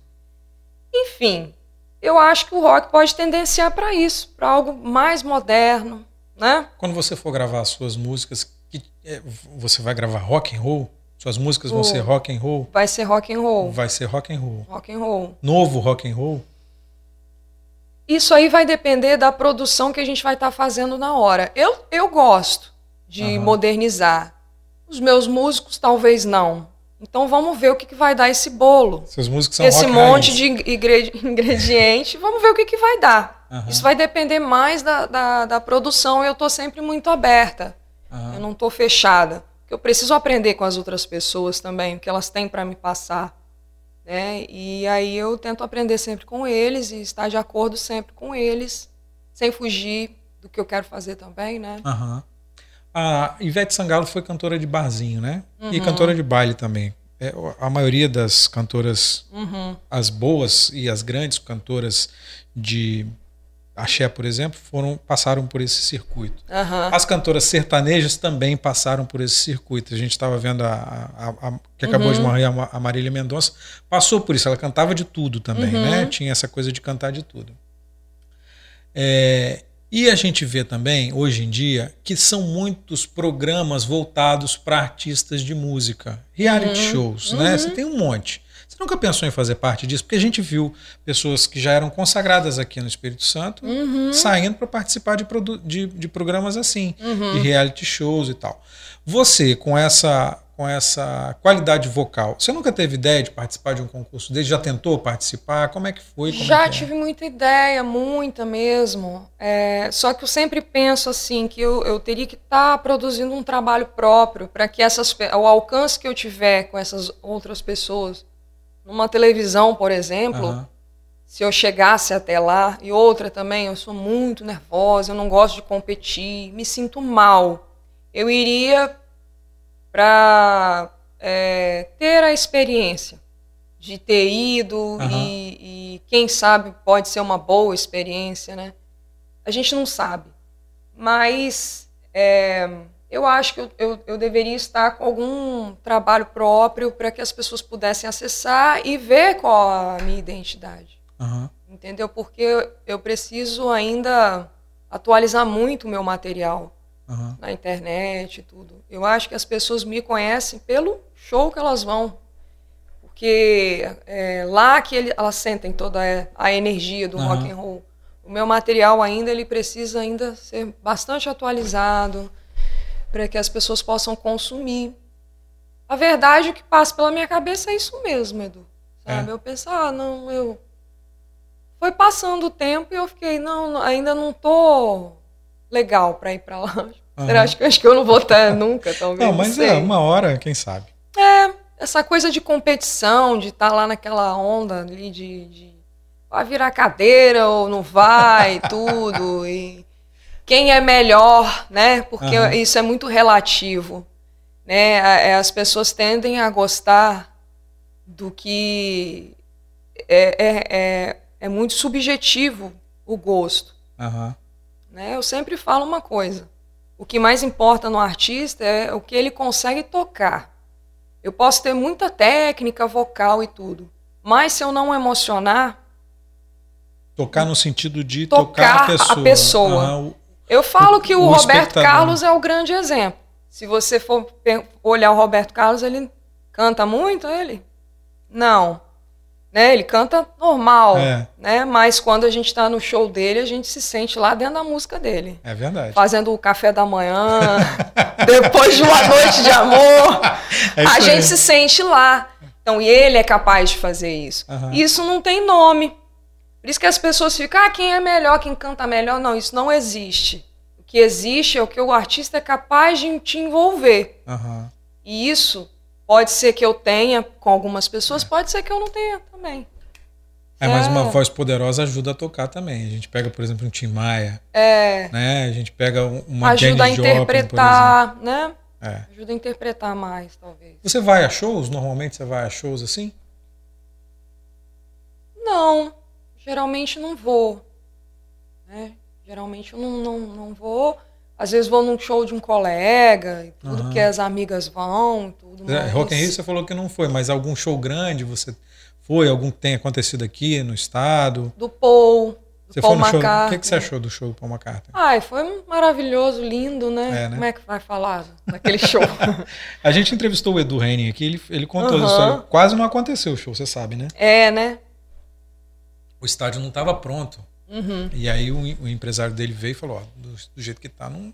Enfim, eu acho que o rock pode tendenciar para isso, para algo mais moderno, né? Quando você for gravar as suas músicas, que é, você vai gravar rock and roll? Suas músicas vão ser rock and roll? Vai ser rock and roll. Vai ser rock and roll. Rock and roll. Novo rock and roll? Isso aí vai depender da produção que a gente vai estar tá fazendo na hora. Eu, eu gosto de uhum. modernizar. Os meus músicos talvez não. Então vamos ver o que, que vai dar esse bolo. Seus músicos são Esse monte de ingrediente, vamos ver o que, que vai dar. Uhum. Isso vai depender mais da, da, da produção eu estou sempre muito aberta. Uhum. Eu não estou fechada. Eu preciso aprender com as outras pessoas também, o que elas têm para me passar. Né? E aí eu tento aprender sempre com eles e estar de acordo sempre com eles, sem fugir do que eu quero fazer também, né? Uhum. A Ivete Sangalo foi cantora de barzinho, né? Uhum. E cantora de baile também. É, a maioria das cantoras, uhum. as boas e as grandes cantoras de axé, por exemplo, foram passaram por esse circuito. Uhum. As cantoras sertanejas também passaram por esse circuito. A gente estava vendo a, a, a, que acabou uhum. de morrer a Marília Mendonça, passou por isso. Ela cantava de tudo também, uhum. né? Tinha essa coisa de cantar de tudo. É, e a gente vê também, hoje em dia, que são muitos programas voltados para artistas de música, reality uhum. shows, né? Você tem um monte. Você nunca pensou em fazer parte disso? Porque a gente viu pessoas que já eram consagradas aqui no Espírito Santo uhum. saindo para participar de, de, de, programas assim, uhum. de reality shows e tal. Você, com essa, com essa qualidade vocal, você nunca teve ideia de participar de um concurso desse? Já tentou participar? Como é que foi? Como já é tive é? muita ideia, muita mesmo. É, só que eu sempre penso assim, que eu, eu teria que estar tá produzindo um trabalho próprio para que essas, o alcance que eu tiver com essas outras pessoas numa televisão, por exemplo, uhum. se eu chegasse até lá, e outra também, eu sou muito nervosa, eu não gosto de competir, me sinto mal. Eu iria para é, ter a experiência de ter ido uhum. e, e, quem sabe pode ser uma boa experiência, né? A gente não sabe, mas é, eu acho que eu, eu, eu, deveria estar com algum trabalho próprio para que as pessoas pudessem acessar e ver qual a minha identidade. Uhum. Entendeu? Porque eu preciso ainda atualizar muito o meu material uhum. na internet e tudo. Eu acho que as pessoas me conhecem pelo show que elas vão. Porque é lá que ele, elas sentem toda a energia do uhum. rock and roll. O meu material ainda ele precisa ainda ser bastante atualizado para que as pessoas possam consumir. A verdade, o que passa pela minha cabeça é isso mesmo, Edu. Sabe? É. Eu penso, ah, não, eu. Foi passando o tempo e eu fiquei, não, ainda não tô legal para ir para lá. Uhum. Será acho que acho que eu não vou estar nunca, talvez. Não, mas é uma hora, quem sabe. É, essa coisa de competição, de estar tá lá naquela onda ali de, de vai virar cadeira ou não vai, tudo e quem é melhor, né? Porque uhum. isso é muito relativo, né? É, as pessoas tendem a gostar do que é, é, é, é muito subjetivo o gosto. Uhum. Né? Eu sempre falo uma coisa: o que mais importa no artista é o que ele consegue tocar. Eu posso ter muita técnica vocal e tudo, mas se eu não emocionar. Tocar no sentido de tocar, tocar a pessoa. A pessoa. Uhum. Eu falo que o, o Roberto Carlos é o grande exemplo. Se você for olhar o Roberto Carlos, ele canta muito, ele? Não. Né? Ele canta normal, é. né? Mas quando a gente está no show dele, a gente se sente lá dentro da música dele. É verdade. Fazendo o café da manhã, depois de uma noite de amor, é a gente aí. se sente lá. Então, e ele é capaz de fazer isso. Uhum. Isso não tem nome. Por isso que as pessoas ficam, ah, quem é melhor, quem canta melhor. Não, isso não existe. O que existe é o que o artista é capaz de te envolver. Uhum. E isso pode ser que eu tenha com algumas pessoas, é. pode ser que eu não tenha também. É, mas uma voz poderosa ajuda a tocar também. A gente pega, por exemplo, um Tim Maia. É. Né? A gente pega uma Ajuda Janis a interpretar, Joplin, né? É. Ajuda a interpretar mais, talvez. Você vai a shows? Normalmente você vai a shows assim? Não. Geralmente não vou. Né? Geralmente eu não, não, não vou. Às vezes vou num show de um colega, tudo uhum. que as amigas vão, tudo é, Rock in Rio você falou que não foi, mas algum show grande você foi? Algum que tem acontecido aqui no estado? Do Paul. Você Paul foi no McCartney. show? O que, você achou do show do Paul McCartney? Ai, foi maravilhoso, lindo, né? É, né? Como é que vai falar naquele show? a gente entrevistou o Edu Henning aqui, ele, ele contou uhum. história. Quase não aconteceu o show, você sabe, né? É, né? O estádio não estava pronto. Uhum. E aí o, o, empresário dele veio e falou: ó, do, do jeito que tá, num,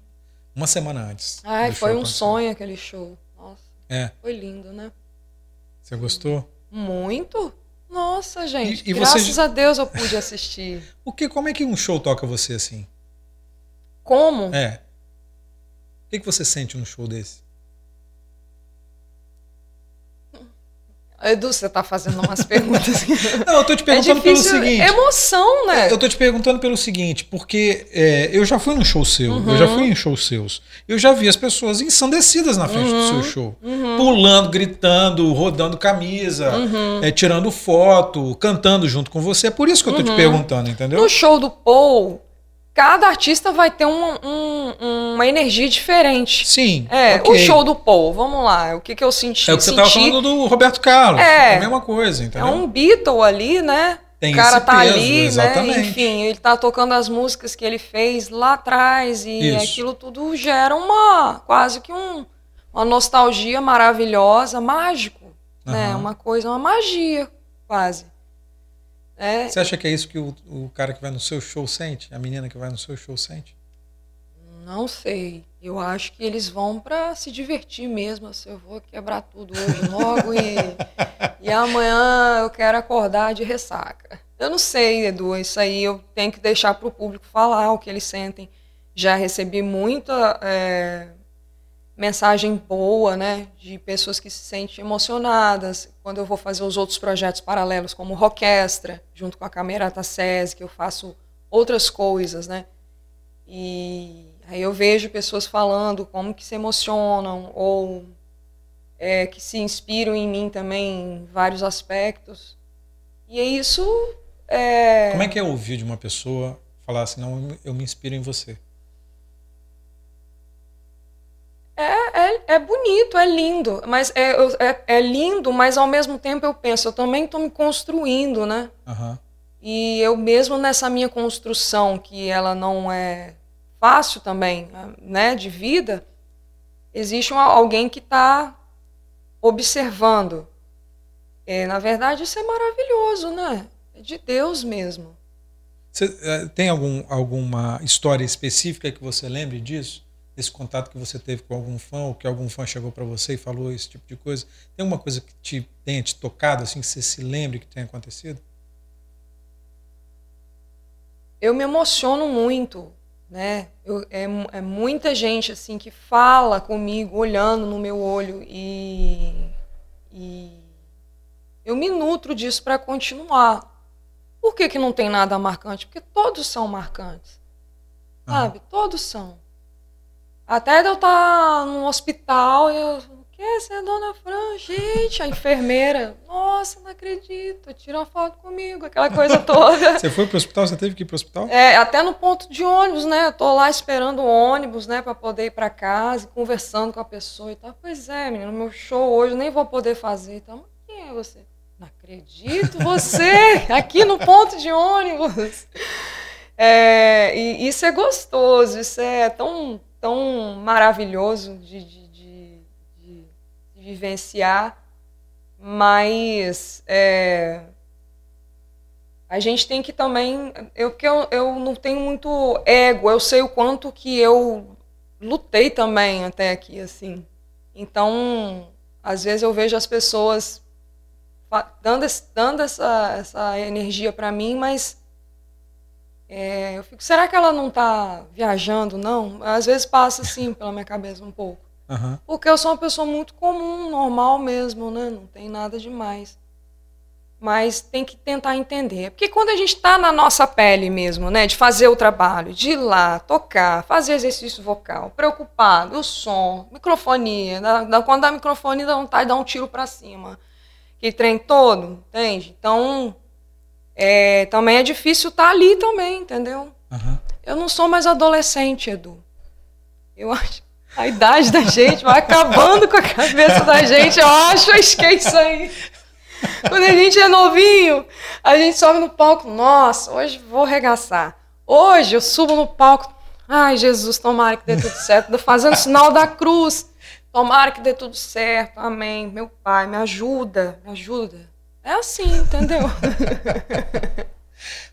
uma semana antes. Ai, foi um sonho aquele show. Nossa. É. Foi lindo, né? Você gostou? Muito. Nossa, gente. E, e graças você... a Deus eu pude assistir. o que, como é que um show toca você assim? Como? É. O que, que você sente num show desse? Edu, você tá fazendo umas perguntas. Não, eu tô te perguntando é pelo seguinte. Emoção, né? Eu tô te perguntando pelo seguinte, porque é, eu já fui num show seu, uhum. eu já fui em shows seus. Eu já vi as pessoas ensandecidas na frente uhum. do seu uhum. show. Uhum. Pulando, gritando, rodando camisa, uhum. é, tirando foto, cantando junto com você. É por isso que eu tô te uhum. perguntando, entendeu? No show do Paul, cada artista vai ter um, um, uma energia diferente. Sim. É, okay. o show do Paul, vamos lá. O que, que eu senti? É o que você estava falando do Roberto Carlos. É, é a mesma coisa, entendeu? É um Beatle ali, né? Tem o cara tá peso, ali, exatamente. né? Enfim, ele tá tocando as músicas que ele fez lá atrás e Isso. aquilo tudo gera uma quase que um, uma nostalgia maravilhosa, mágico, uhum. né? Uma coisa, uma magia, quase. É. Você acha que é isso que o, o cara que vai no seu show sente? A menina que vai no seu show sente? Não sei. Eu acho que eles vão para se divertir mesmo. Assim, eu vou quebrar tudo hoje logo e, e amanhã eu quero acordar de ressaca. Eu não sei, Edu. Isso aí eu tenho que deixar para o público falar o que eles sentem. Já recebi muita é, mensagem boa, né, de pessoas que se sentem emocionadas. Quando eu vou fazer os outros projetos paralelos, como Roquestra, junto com a Camerata SESI, que eu faço outras coisas, né? E aí eu vejo pessoas falando como que se emocionam ou é, que se inspiram em mim também em vários aspectos. E é isso. É... Como é que é ouvir de uma pessoa falar assim, não, eu me inspiro em você? É, é, é, bonito, é lindo, mas é, é, é, lindo, mas ao mesmo tempo eu penso, eu também estou me construindo, né? Uhum. E eu mesmo nessa minha construção, que ela não é fácil também, né, de vida, existe um, alguém que está observando. É, na verdade, isso é maravilhoso, né? É de Deus mesmo. Você, é, tem algum, alguma história específica que você lembre disso? Esse contato que você teve com algum fã, ou que algum fã chegou para você e falou esse tipo de coisa? Tem alguma coisa que te tenha te tocado, assim, que você se lembre que tenha acontecido? Eu me emociono muito, né? Eu, é, é muita gente, assim, que fala comigo, olhando no meu olho e, e eu me nutro disso para continuar. Por que, que não tem nada marcante? Porque todos são marcantes. Sabe? Todos são. Até eu estar tá no hospital e eu. O que? Você é Dona Fran? Gente, a enfermeira. Nossa, não acredito. Tira uma foto comigo, aquela coisa toda. Você foi pro hospital? Você teve que ir pro hospital? É, até no ponto de ônibus, né? Eu tô lá esperando o ônibus, né, para poder ir para casa, conversando com a pessoa e tal. Pois é, menino, meu show hoje nem vou poder fazer. Então, quem é você? Não acredito, você! aqui no ponto de ônibus. É, e isso é gostoso, isso é tão tão maravilhoso de, de, de, de vivenciar, mas é, a gente tem que também. Eu, eu, eu não tenho muito ego, eu sei o quanto que eu lutei também até aqui, assim. Então, às vezes eu vejo as pessoas dando, dando essa, essa energia para mim, mas é, eu fico, será que ela não está viajando, não? Às vezes passa assim pela minha cabeça um pouco. Uhum. Porque eu sou uma pessoa muito comum, normal mesmo, né? Não tem nada demais. Mas tem que tentar entender. Porque quando a gente está na nossa pele mesmo, né? De fazer o trabalho, de ir lá, tocar, fazer exercício vocal, preocupado, o som, microfonia. Da, da, quando dá microfone, dá vontade de dar um tiro para cima. Que trem todo, entende? Então, é, também é difícil estar tá ali também, entendeu? Uhum. Eu não sou mais adolescente, Edu. Eu acho a idade da gente vai acabando com a cabeça da gente. Eu acho, acho que isso aí. Quando a gente é novinho, a gente sobe no palco, nossa, hoje vou regaçar. Hoje eu subo no palco, ai Jesus, tomara que dê tudo certo, fazendo sinal da cruz. Tomara que dê tudo certo, amém. Meu pai, me ajuda, me ajuda. É assim, entendeu?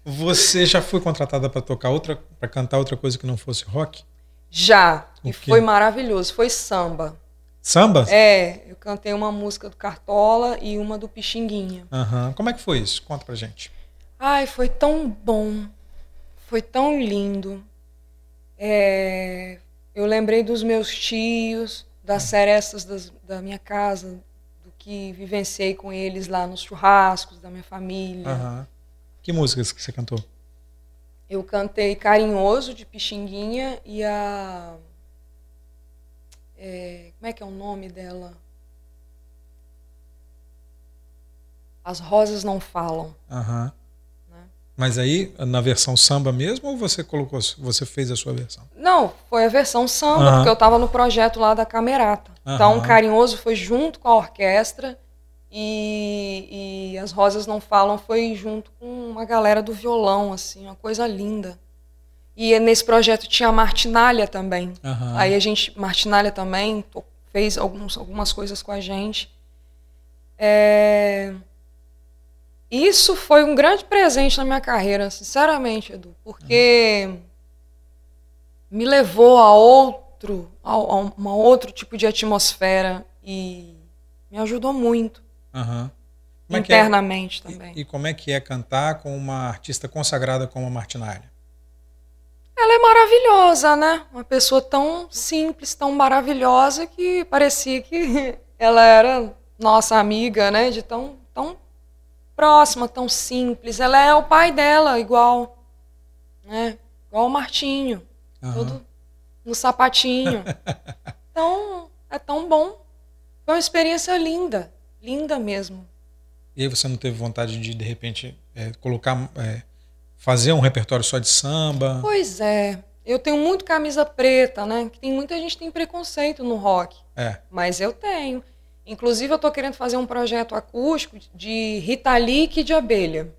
Você já foi contratada para tocar outra, para cantar outra coisa que não fosse rock? Já. O e quê? foi maravilhoso. Foi samba. Samba? É, eu cantei uma música do Cartola e uma do Pixinguinha. Uhum. Como é que foi isso? Conta pra gente. Ai, foi tão bom. Foi tão lindo. É, eu lembrei dos meus tios, das serestas das, da minha casa, que vivenciei com eles lá nos churrascos da minha família. Uhum. Que músicas que você cantou? Eu cantei Carinhoso, de Pixinguinha, e a. É, como é que é o nome dela? As Rosas Não Falam. Aham. Né? Mas aí, na versão samba mesmo, ou você colocou, você fez a sua versão? Não, foi a versão samba, porque eu estava no projeto lá da Camerata. Então, Carinhoso foi junto com a orquestra e, e, As Rosas Não Falam foi junto com uma galera do violão, assim, uma coisa linda. E nesse projeto tinha a Martinalha também. Uhum. Aí a gente, Martinalha também, fez alguns, algumas coisas com a gente. É... Isso foi um grande presente na minha carreira, sinceramente, Edu, porque me levou a outro, a, a um outro tipo de atmosfera e me ajudou muito. Uhum. É internamente é? também. E, e, como é que é cantar com uma artista consagrada como a Martinalha? Ela é maravilhosa, né? Uma pessoa tão simples, tão maravilhosa que parecia que ela era nossa amiga, né? De tão, tão próxima, tão simples. Ela é o pai dela, igual, né? Igual o Martinho, uhum. todo no sapatinho. então, é tão bom. Foi uma experiência linda linda mesmo. E aí você não teve vontade de, de repente, é, colocar, é, fazer um repertório só de samba? Pois é. Eu tenho muito camisa preta, né? Que tem muita gente que tem preconceito no rock. É. Mas eu tenho. Inclusive, eu estou querendo fazer um projeto acústico de Ritalic de abelha.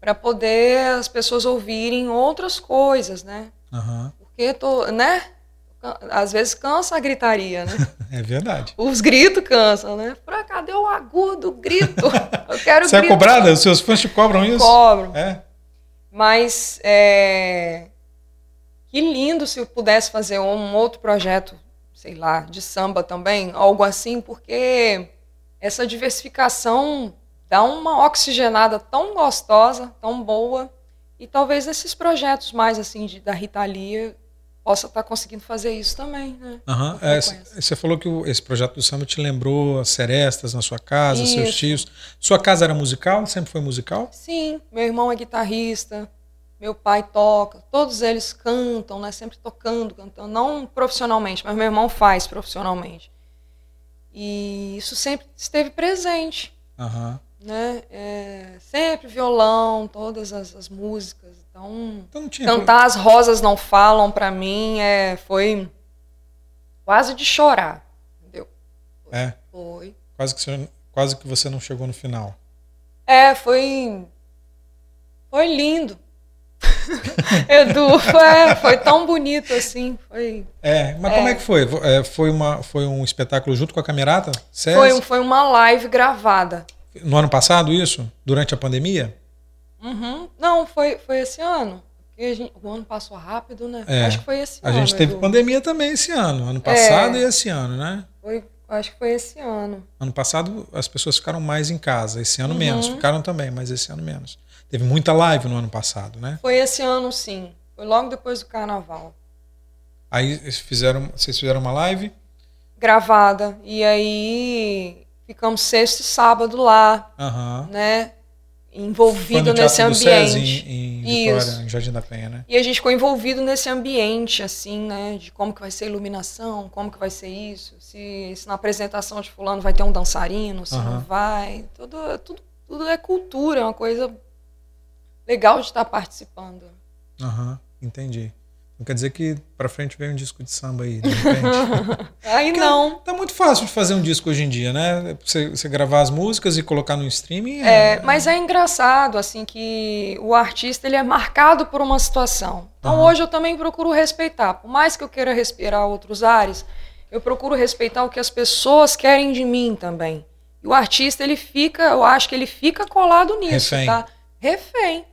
Para poder as pessoas ouvirem outras coisas, né? Uhum. Porque tô, né? às vezes cansa a gritaria, né? É verdade. Os gritos cansam, né? Pra cadê o agudo, o grito? Eu quero Você é grito. é cobrada? Os seus fãs te cobram isso? Cobram. É. Mas é... que lindo se eu pudesse fazer um outro projeto, sei lá, de samba também, algo assim, porque essa diversificação dá uma oxigenada tão gostosa, tão boa, e talvez esses projetos mais assim de, da Rita Lee possa estar tá conseguindo fazer isso também. Né? Uhum. É, você falou que esse projeto do samba te lembrou as serestas na sua casa, isso. seus tios. Sua casa era musical? Sempre foi musical? Sim, meu irmão é guitarrista, meu pai toca, todos eles cantam, né? sempre tocando, cantando, não profissionalmente, mas meu irmão faz profissionalmente. E isso sempre esteve presente. Uhum né? É, sempre violão, todas as, as músicas. Então, então cantar as rosas não falam para mim é foi quase de chorar, entendeu? É. Foi. Quase que você, quase que você não chegou no final. É, foi foi lindo. Edu, foi, foi tão bonito assim, foi. É, mas é. como é que foi? É, foi, uma, foi um espetáculo junto com a Camerata? Foi, foi uma live gravada. No ano passado, isso? Durante a pandemia? Uhum. Não, foi, foi esse ano. Gente, o ano passou rápido, né? É, acho que foi esse a ano. A gente teve Edu. pandemia também esse ano. Ano passado é, e esse ano, né? Foi, acho que foi esse ano. Ano passado as pessoas ficaram mais em casa. Esse ano uhum. menos. Ficaram também, mas esse ano menos. Teve muita live no ano passado, né? Foi esse ano, sim. Foi logo depois do carnaval. Aí fizeram, vocês fizeram uma live? Gravada. E aí ficamos sexto e sábado lá, uhum. né? Envolvido nesse ambiente. em, em Vitória, em Jardim da Penha, né? E a gente ficou envolvido nesse ambiente, assim, né? De como que vai ser a iluminação, como que vai ser isso, se, se na apresentação de fulano vai ter um dançarino, se uhum. não vai. Tudo, tudo, tudo é cultura, é uma coisa legal de estar participando. Aham, uhum, entendi. Não quer dizer que pra frente vem um disco de samba aí, de repente. aí não. Tá muito fácil de fazer um disco hoje em dia, né? Você, você gravar as músicas e colocar no streaming. É... é... mas é engraçado, assim, que o artista ele é marcado por uma situação. Então uhum. hoje eu também procuro respeitar. Por mais que eu queira respirar outros ares, eu procuro respeitar o que as pessoas querem de mim também. E o artista, ele fica, eu acho que ele fica colado nisso, Refém. tá? Refém.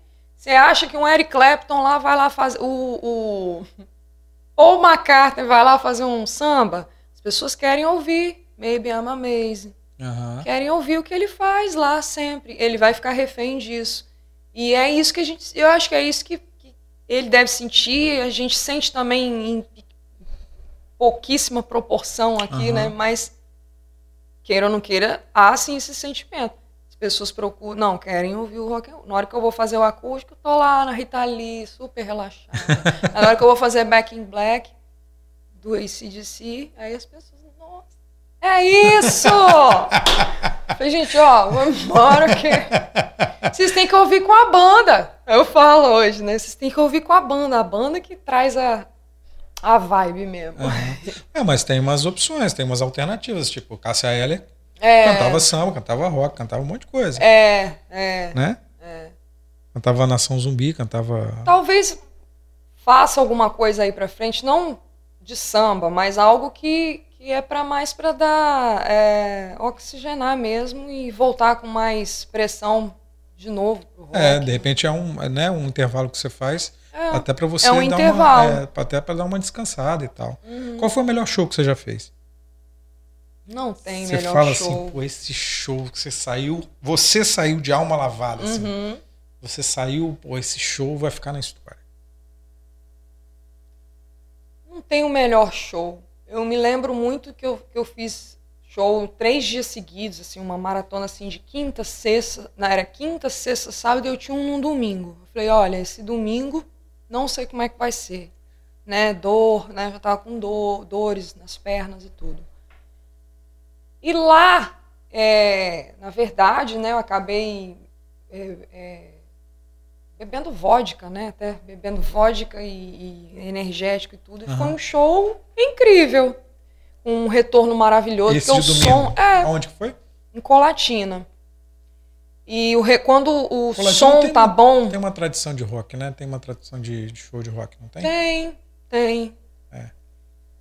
Você acha que um Eric Clapton lá vai lá fazer. O, o Paul McCartney vai lá fazer um samba? As pessoas querem ouvir. Maybe I'm amazing. Uhum. Querem ouvir o que ele faz lá sempre. Ele vai ficar refém disso. E é isso que a gente. Eu acho que é isso que, que ele deve sentir. A gente sente também em pouquíssima proporção aqui, uhum. né? Mas, queira ou não queira, há sim esse sentimento pessoas procuram, não, querem ouvir o rock and roll. Na hora que eu vou fazer o acústico, eu tô lá na Rita Lee, super relaxada. na hora que eu vou fazer Back in Black, do ACDC, aí as pessoas, nossa, é isso! Falei, gente, ó, vamos embora que vocês têm que ouvir com a banda. Eu falo hoje, né? Vocês têm que ouvir com a banda, a banda que traz a, a vibe mesmo. Uhum. É, mas tem umas opções, tem umas alternativas, tipo Cássia Eller é. Cantava samba, cantava rock, cantava um monte de coisa. É, é. Né? É. Cantava Nação Zumbi, cantava. Talvez faça alguma coisa aí pra frente, não de samba, mas algo que, que é para mais para dar é, oxigenar mesmo e voltar com mais pressão de novo. É, de repente é um, né, um intervalo que você faz é, até para você é um dar intervalo. uma, é, até para dar uma descansada e tal. Uhum. Qual foi o melhor show que você já fez? Não tem você melhor fala show. assim, pô, esse show que você saiu, você saiu de alma lavada, assim. Uhum. Você saiu, pô, esse show vai ficar na história. Não tem o melhor show. Eu me lembro muito que eu, que eu fiz show três dias seguidos, assim, uma maratona assim de quinta, sexta, não, era quinta, sexta, sábado eu tinha um no domingo. Eu falei, olha, esse domingo não sei como é que vai ser. Né, dor, né, já tava com dor, dores nas pernas e tudo. E lá, é, na verdade, né, eu acabei é, é, bebendo vodka, né? Até bebendo vodka e, e energético e tudo. E foi um show incrível. Um retorno maravilhoso. Esse porque o som. É, Onde que foi? Em Colatina. E o re, quando o Colatina som tá uma, bom. Tem uma tradição de rock, né? Tem uma tradição de, de show de rock, não tem? Tem, tem. É.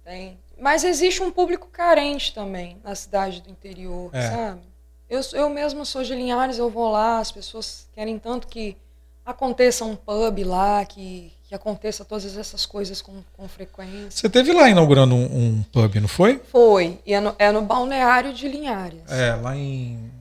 Tem. Mas existe um público carente também na cidade do interior, é. sabe? Eu, eu mesma sou de Linhares, eu vou lá, as pessoas querem tanto que aconteça um pub lá, que, que aconteça todas essas coisas com, com frequência. Você teve lá inaugurando um, um pub, não foi? Foi, e é no, é no balneário de Linhares. É, lá em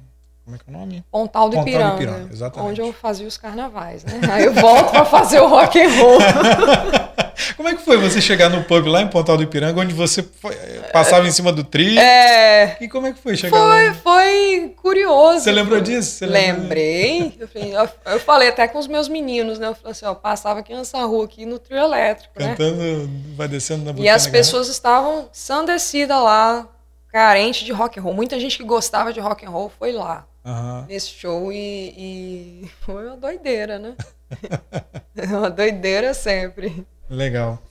como é que é o nome? Pontal do Ipiranga. Pontal do Ipiranga, exatamente. Onde eu fazia os carnavais, né? Aí eu volto para fazer o rock and roll. Como é que foi você chegar no pub lá em Pontal do Ipiranga, onde você foi, passava em cima do trio? É. E como é que foi chegar foi, lá? Foi curioso. Você lembrou disso? Você Lembrei. Eu falei, eu, falei, até com os meus meninos, né? Eu falei assim, ó, passava aqui nessa rua aqui no trio elétrico, né? Cantando, né? vai descendo na E as pessoas estavam sandecidas lá, carente de rock and roll. Muita gente que gostava de rock and roll foi lá. Uhum. Nesse show e, e foi uma doideira, né? uma doideira sempre. Legal.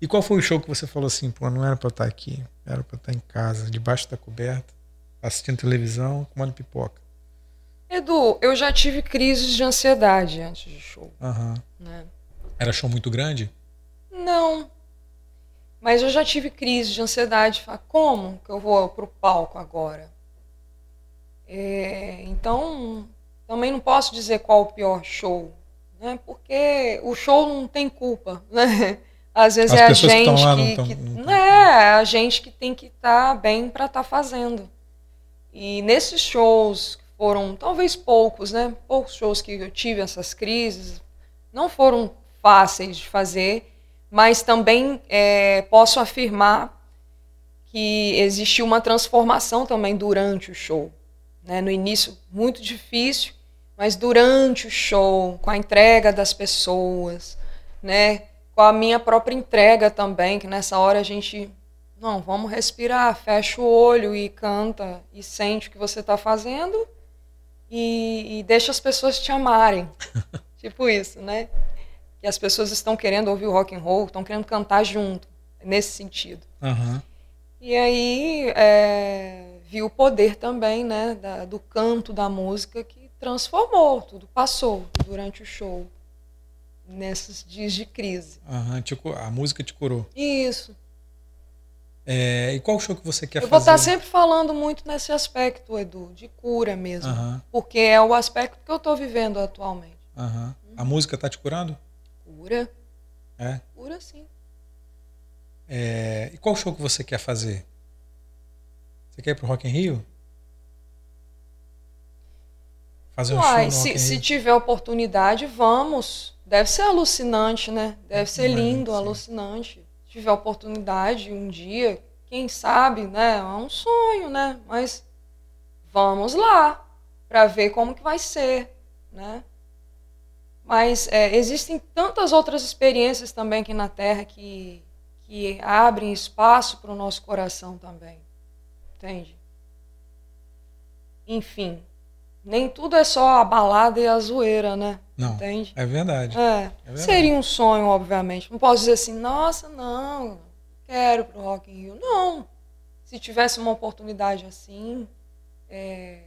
E qual foi o show que você falou assim, pô, não era pra eu estar aqui, era pra eu estar em casa, debaixo da coberta, assistindo televisão, comendo pipoca? Edu, eu já tive crises de ansiedade antes de show. Uhum. Né? Era show muito grande? Não. Mas eu já tive crise de ansiedade. Como que eu vou pro palco agora? É, então, também não posso dizer qual o pior show né? Porque o show não tem culpa, né? Às vezes As é a gente que, que, que não, não é a gente que tem que estar tá bem para estar tá fazendo. E nesses shows foram talvez poucos, né? Poucos shows que eu tive essas crises não foram fáceis de fazer, mas também é, posso afirmar que existiu uma transformação também durante o show. Né? No início, muito difícil, mas durante o show, com a entrega das pessoas, né? Com a minha própria entrega também, que nessa hora a gente, não, vamos respirar, fecha o olho e canta e sente o que você está fazendo e, e, deixa as pessoas te amarem. tipo isso, né? que as pessoas estão querendo ouvir o rock and roll, estão querendo cantar junto, nesse sentido. Uhum. E aí é, vi o poder também, né, da, do canto da música que transformou, tudo passou durante o show, nesses dias de crise. Uhum, a música te curou. Isso. É, e qual show que você quer eu fazer? Eu vou estar sempre falando muito nesse aspecto, Edu, de cura mesmo. Uhum. Porque é o aspecto que eu estou vivendo atualmente. Uhum. A música está te curando? Cura. É? Cura sim. É, e qual show que você quer fazer? Você quer ir pro Rock in Rio? Fazer um Uai, show no se, Rock se Rio? tiver oportunidade, vamos. Deve ser alucinante, né? Deve ser lindo, sim. alucinante. Se tiver oportunidade um dia, quem sabe, né? É um sonho, né? Mas vamos lá para ver como que vai ser, né? Mas é, existem tantas outras experiências também aqui na Terra que, que abrem espaço para o nosso coração também. Entende? Enfim, nem tudo é só a balada e a zoeira, né? Não, Entende? é verdade. É, verdade. seria um sonho, obviamente. Não posso dizer assim, nossa, não, quero pro Rock in Rio. Não. Se tivesse uma oportunidade assim, é,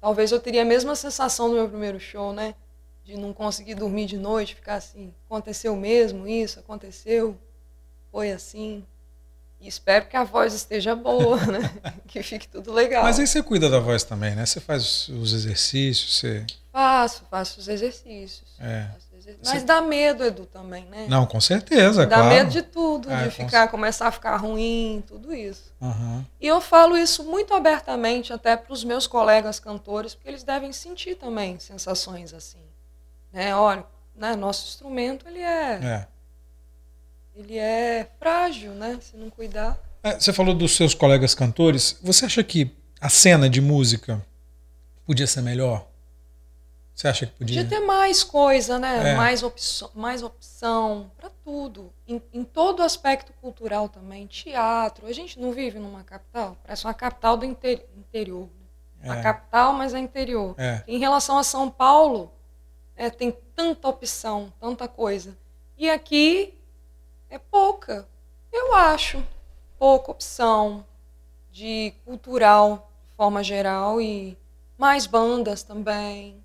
talvez eu teria a mesma sensação do meu primeiro show, né? De não conseguir dormir de noite, ficar assim, aconteceu mesmo isso, aconteceu, foi assim. E espero que a voz esteja boa, né? que fique tudo legal. Mas aí você cuida da voz também, né? Você faz os exercícios, você. Faço, faço os exercícios. É. Faço exercícios. Mas dá medo, Edu, também, né? Não, com certeza, Dá claro. medo de tudo, É, de com ficar, começar a ficar ruim, tudo isso. Uhum. E eu falo isso muito abertamente até para os meus colegas cantores, porque eles devem sentir também sensações assim. Né? Olha, né, nosso instrumento ele é, É. ele é frágil, né? Se não cuidar. É, Você falou dos seus colegas cantores. Você acha que a cena de música podia ser melhor? Você acha que podia? Podia ter mais coisa, né? É. Mais, opção, mais opção para tudo. Em, em todo aspecto cultural também. Teatro. A gente não vive numa capital? Parece uma capital do inte- interior. Né? A É. capital, mas é interior. É. Em relação a São Paulo, é, tem tanta opção, tanta coisa. E aqui é pouca, eu acho. Pouca opção de cultural, de forma geral, e mais bandas também.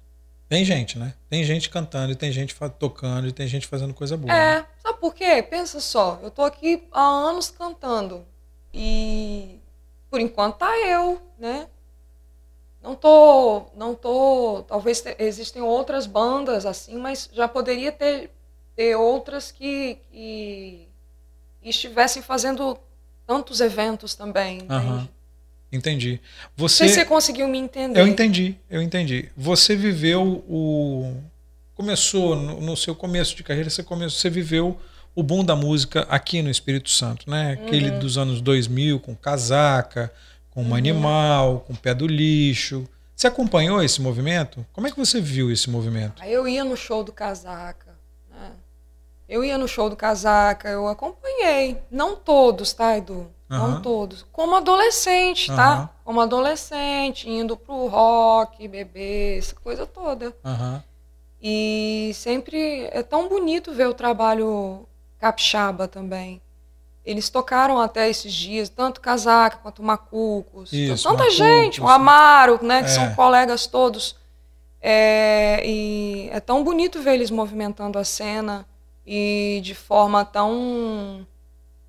Tem gente, né? Tem gente cantando, e tem gente tocando, e tem gente fazendo coisa boa. né? É, sabe por quê? Pensa só, eu tô aqui há anos cantando e por enquanto tá eu, né? Não tô, não tô, talvez te- existem outras bandas assim, mas já poderia ter, ter outras que, que estivessem fazendo tantos eventos também? Aham. Entendi. Não Você. sei se você conseguiu me entender. Eu entendi, eu entendi. Você viveu o. Começou, no, no seu começo de carreira, você, começou, você viveu o boom da música aqui no Espírito Santo, né? Aquele Uhum. dos anos 2000, com Casaca, com Uhum. Animal, com Pé do Lixo. Você acompanhou esse movimento? Como é que você viu esse movimento? Eu ia no show do Casaca. Eu ia no show do Casaca, eu acompanhei. Não todos, tá, Edu? Não todos. Como adolescente, Aham. tá? Como adolescente, indo pro rock, beber, essa coisa toda. Aham. E sempre é tão bonito ver o trabalho capixaba também. Eles tocaram até esses dias, tanto Casaca quanto Macucos. Isso, tanta Macucos. gente, o Amaro, né, que É. são colegas todos. É, e é tão bonito ver eles movimentando a cena e de forma tão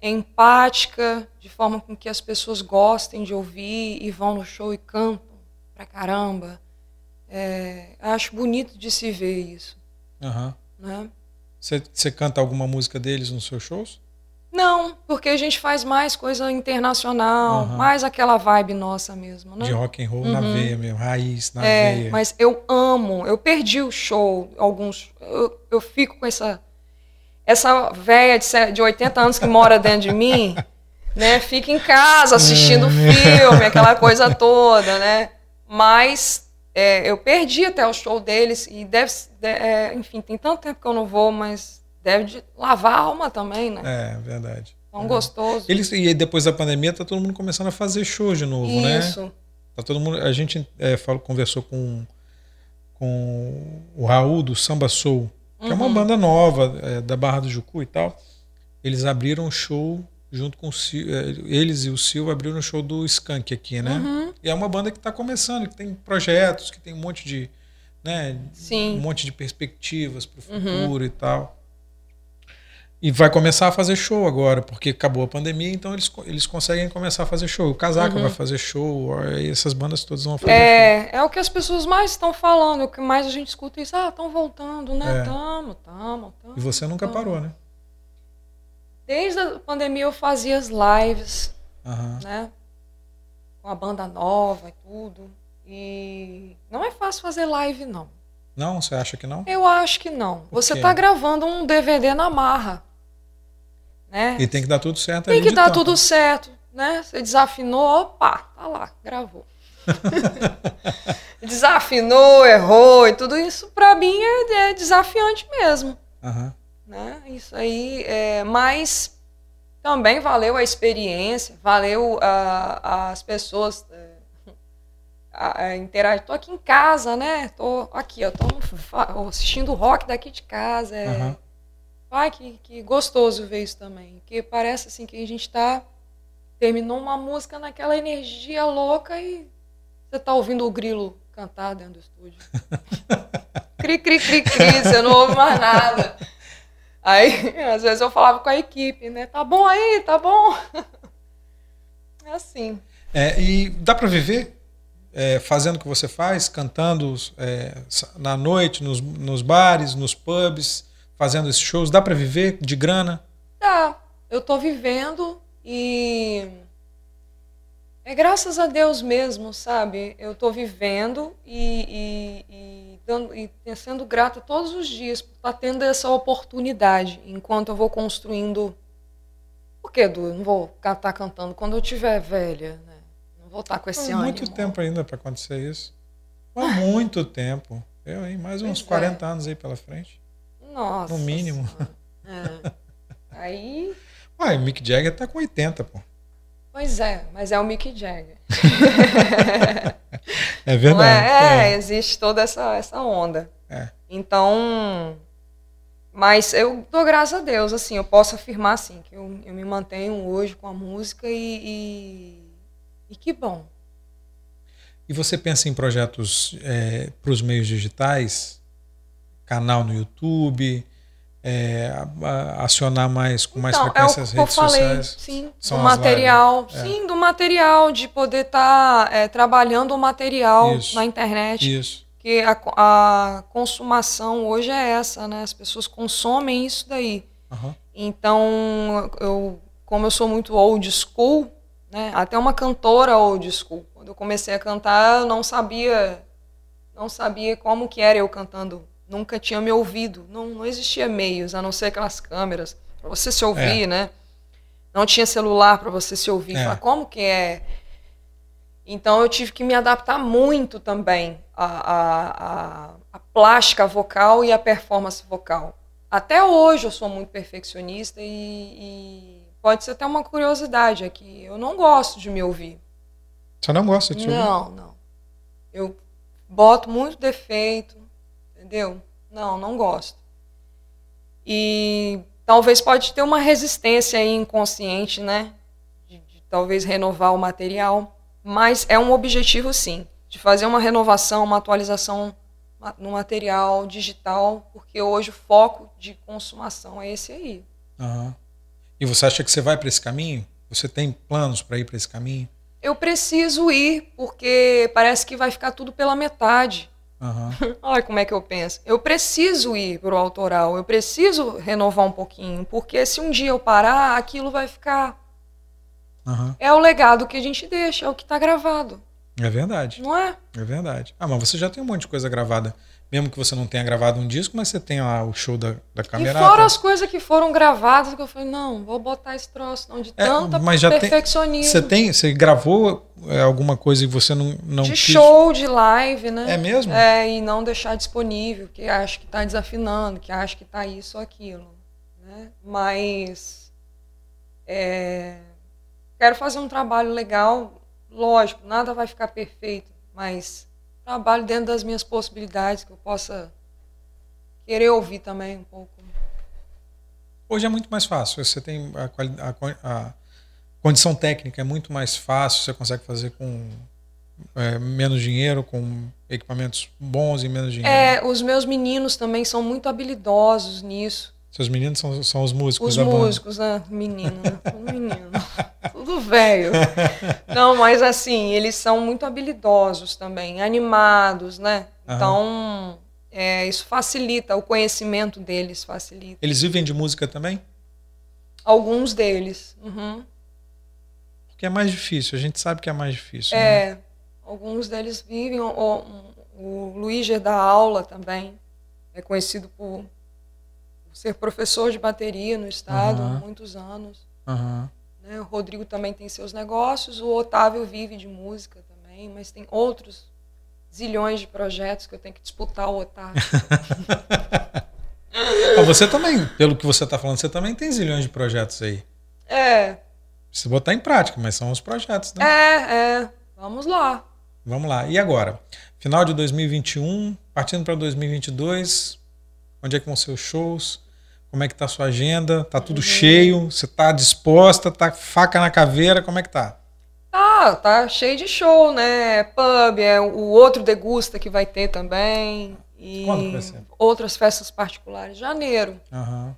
empática, de forma com que as pessoas gostem de ouvir e vão no show e cantam pra caramba. É, acho bonito de se ver isso, Aham. né? Você, canta alguma música deles nos seus shows? Não, porque a gente faz mais coisa internacional, Aham. mais aquela vibe nossa mesmo, né? De rock and roll na Uhum. veia mesmo, raiz na É, veia. mas eu amo, eu perdi o show, alguns, eu, eu fico com essa essa velha de, se- de 80 anos que mora dentro de mim, né? Fica em casa assistindo É. filme, aquela coisa toda, né? Mas é, eu perdi até o show deles e deve, de- é, enfim, tem tanto tempo que eu não vou, mas deve de lavar a alma também, né? É, verdade. Tão gostoso. Eles, e depois da pandemia tá todo mundo começando a fazer show de novo, né? Isso. Tá todo mundo, a gente é, falou, conversou com, com o Raul do Samba Soul. Que uhum. é uma uhum. banda nova é, da Barra do Jucu e tal. Eles abriram um show junto com o Sil, é, eles e o Silva abriram um show do Skank aqui, né? Uhum. E é uma banda que está começando, que tem projetos, que tem um monte de, né, Sim. um monte de perspectivas para o uhum. futuro uhum. e tal. E vai começar a fazer show agora, porque acabou a pandemia, então eles, eles conseguem começar a fazer show. O Casaca uhum. vai fazer show, essas bandas todas vão fazer é, show. É o que as pessoas mais estão falando, o que mais a gente escuta é isso, ah, estão voltando, né? É. Tamo, tamo, tamo. E você nunca tamo. parou, né? Desde a pandemia eu fazia as lives, uhum. né? Com a banda nova e tudo. E não é fácil fazer live, não. Não? Você acha que não? Eu acho que não. Você está gravando um DVD na marra. Né? E tem que dar tudo certo Tem que dar tudo certo, né? Você desafinou, opa, tá lá, gravou. desafinou, errou e tudo isso para mim é, é, desafiante mesmo. Uhum. Né? Isso aí, é, mas também valeu a experiência, valeu a, as pessoas é, interagir. Tô aqui em casa, né? Tô aqui, eu tô assistindo rock daqui de casa. É, uhum. Ai, que, que gostoso ver isso também. Que parece assim que a gente tá. Terminou uma música naquela energia louca e você tá ouvindo o grilo cantar dentro do estúdio. cri, cri, cri, cri, você não ouve mais nada. Aí, às vezes eu falava com a equipe, né? Tá bom aí, tá bom. É assim. É, e dá para viver é, fazendo o que você faz, cantando é, na noite, nos, nos bares, nos pubs? Fazendo esses shows? Dá para viver de grana? Dá. Eu tô vivendo e é graças a Deus mesmo, sabe? Eu tô vivendo e, e, e, dando, e sendo grata todos os dias por estar tá tendo essa oportunidade enquanto eu vou construindo. Por que, Edu? Eu não vou estar tá cantando quando eu tiver velha, né? Não vou estar tá com esse ano. muito tempo ainda para acontecer isso. Há muito tempo. Eu, hein? Mais uns pois 40 é. anos aí pela frente. Nossa. No mínimo. É. Aí. Ué, o Mick Jagger tá com 80, pô. Pois é, mas é o Mick Jagger. é verdade. É, é, existe toda essa, essa onda. É. Então. Mas eu dou graças a Deus, assim, eu posso afirmar assim, que eu, eu me mantenho hoje com a música e, e, e que bom. E você pensa em projetos é, para os meios digitais? Canal no YouTube, é, acionar mais com mais então, frequência é as redes falei, sociais? Sim, do material, é. sim, do material, de poder estar tá, é, trabalhando o material isso, na internet. Isso. Que a, a, consumação hoje é essa, né? As pessoas consomem isso daí. Uhum. Então, eu, como eu sou muito old school, né? Até uma cantora old school. Quando eu comecei a cantar, eu não sabia, não sabia como que era eu cantando nunca tinha me ouvido. Não, não existia meios, a não ser aquelas câmeras para você se ouvir, é. né? Não tinha celular para você se ouvir. É. Falar, como que é? Então eu tive que me adaptar muito também à, à, à, plástica vocal e à performance vocal. Até hoje eu sou muito perfeccionista e, e pode ser até uma curiosidade aqui. Eu não gosto de me ouvir. Você não gosta de te ouvir? Não, não. Eu boto muito defeito, entendeu? Não, não gosto. E talvez pode ter uma resistência aí inconsciente, né? De, de, talvez renovar o material, mas é um objetivo sim, de fazer uma renovação, uma atualização no material digital, porque hoje o foco de consumação é esse aí. Uhum. E você acha que você vai para esse caminho? Você tem planos para ir para esse caminho? Eu preciso ir, porque parece que vai ficar tudo pela metade. Uhum. Olha como é que eu penso. Eu preciso ir para o autoral, eu preciso renovar um pouquinho, porque se um dia eu parar, aquilo vai ficar. Uhum. É o legado que a gente deixa, é o que está gravado. É verdade. Não é? É verdade. Ah, mas você já tem um monte de coisa gravada mesmo que você não tenha gravado um disco, mas você tem lá o show da, da câmera. E fora as coisas que foram gravadas, que eu falei, não, vou botar esse troço, não, de é, tanta mas já perfeccionismo. Tem, você tem, você gravou é, alguma coisa e você não, não De quis... show, de live, né? É mesmo? É, e não deixar disponível, que acha que está desafinando, que acha que está isso ou aquilo. Né? Mas é, quero fazer um trabalho legal, lógico, nada vai ficar perfeito, mas trabalho dentro das minhas possibilidades, que eu possa. Que querer ouvir também um pouco. Hoje é muito mais fácil. Você tem a, a, a condição técnica é muito mais fácil. Você consegue fazer com é, menos dinheiro, com equipamentos bons e menos dinheiro. É, os meus meninos também são muito habilidosos nisso. Seus meninos são, são os músicos os da músicos, banda. né? Menino, tudo menino. tudo velho. Não, mas assim, eles são muito habilidosos também, animados, né? Então, é, isso facilita, o conhecimento deles facilita. Eles vivem de música também? Alguns deles. Uhum. Porque é mais difícil, a gente sabe que é mais difícil. É, né? alguns deles vivem. O, o, o Luíger dá aula também, é conhecido por ser professor de bateria no estado há muitos anos. Uhum. Né? O Rodrigo também tem seus negócios, o Otávio vive de música também, mas tem outros zilhões de projetos que eu tenho que disputar o Otávio. você também, pelo que você está falando, você também tem zilhões de projetos aí. É. Precisa botar em prática, mas são os projetos, né? É, é. Vamos lá. Vamos lá. E agora? Final de 2021, partindo para 2022, onde é que vão ser os shows? Como é que tá a sua agenda? Tá tudo uhum. cheio? Você tá disposta? Tá faca na caveira? Como é que tá? Tá, tá cheio de show, né? Pub, é o outro degusta que vai ter também. E Quando vai ser? outras festas particulares. Janeiro. Uhum.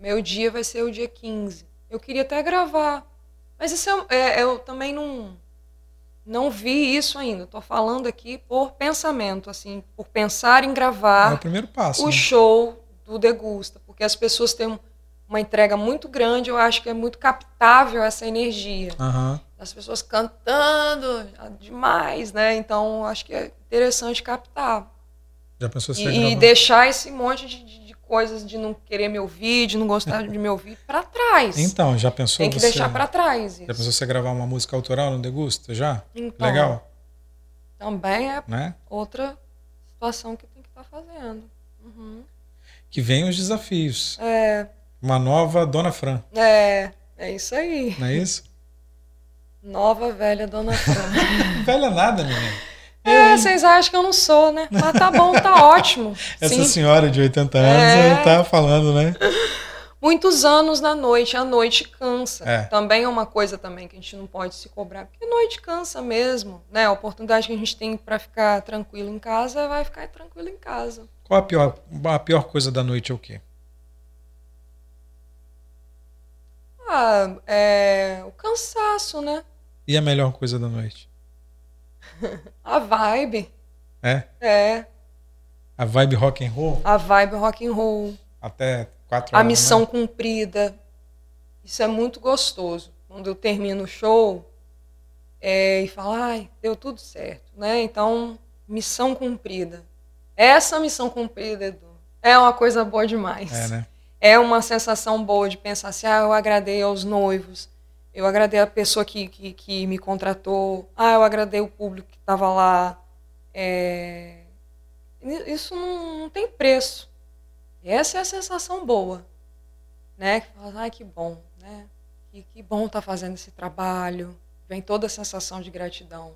Meu dia vai ser o dia 15. Eu queria até gravar. Mas isso é, é, eu também não não vi isso ainda. Estou falando aqui por pensamento, assim, por pensar em gravar é o primeiro passo. O né? show do Degusta, porque as pessoas têm uma entrega muito grande. Eu acho que é muito captável essa energia. Uhum. As pessoas cantando demais, né? Então acho que é interessante captar. Já pensou se e, e deixar esse monte de, coisas de não querer me ouvir, de não gostar de me ouvir para trás. Então, já pensou Tem que você, deixar para trás isso. Já pensou você gravar uma música autoral no Degusta já? Então, Legal. Também é né? outra situação que tem que estar tá fazendo. Uhum. Que vem os desafios. É. Uma nova Dona Fran. É, é isso aí. Não é isso? Nova velha Dona Fran. velha nada, menina. É, vocês acham que eu não sou, né? Mas tá bom, tá ótimo. Essa Sim. senhora de 80 anos É. tá falando, né? Muitos anos na noite, a noite cansa. É. Também é uma coisa também que a gente não pode se cobrar, porque a noite cansa mesmo, né? A oportunidade que a gente tem para ficar tranquilo em casa, vai ficar tranquilo em casa. Qual a pior, a pior coisa da noite é o quê? Ah, é o cansaço, né? E a melhor coisa da noite? A vibe. É? É, A vibe rock and roll? a vibe rock and roll. Até quatro A horas da missão manhã? cumprida. Isso é muito gostoso. Quando eu termino o show é, e falo, ai, deu tudo certo, né? Então, missão cumprida. Essa missão cumprida, Edu, é uma coisa boa demais. É, né? É uma sensação boa de pensar assim, ah, eu agradei aos noivos, eu agradei a pessoa que, que, que me contratou, ah, eu agradei o público que estava lá. É... Isso não, não tem preço. Essa é a sensação boa, né? Que fala, ai, que bom, né? Que, que bom estar fazendo esse trabalho. Vem toda a sensação de gratidão.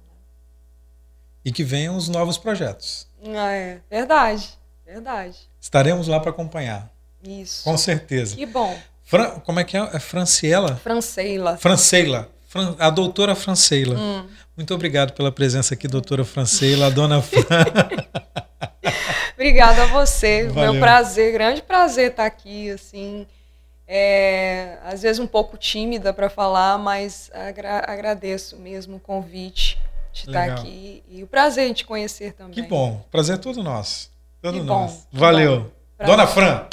E que venham os novos projetos. Ah, É, verdade, verdade. Estaremos lá para acompanhar. Isso. Com certeza. Que bom. Fran- como é que é? É Franciela? Franceila. Franceila. Fran- a doutora Franceila. Hum. Muito obrigado pela presença aqui, doutora Franceila, a dona Fran. Obrigada a você. Valeu. Meu prazer, grande prazer estar aqui, assim. É, às vezes um pouco tímida para falar, mas agra- agradeço mesmo o convite de estar Legal. aqui e o prazer em te conhecer também. Que bom. Prazer é todo nosso. Todo Que bom, nosso. que Valeu. bom. Dona Fran.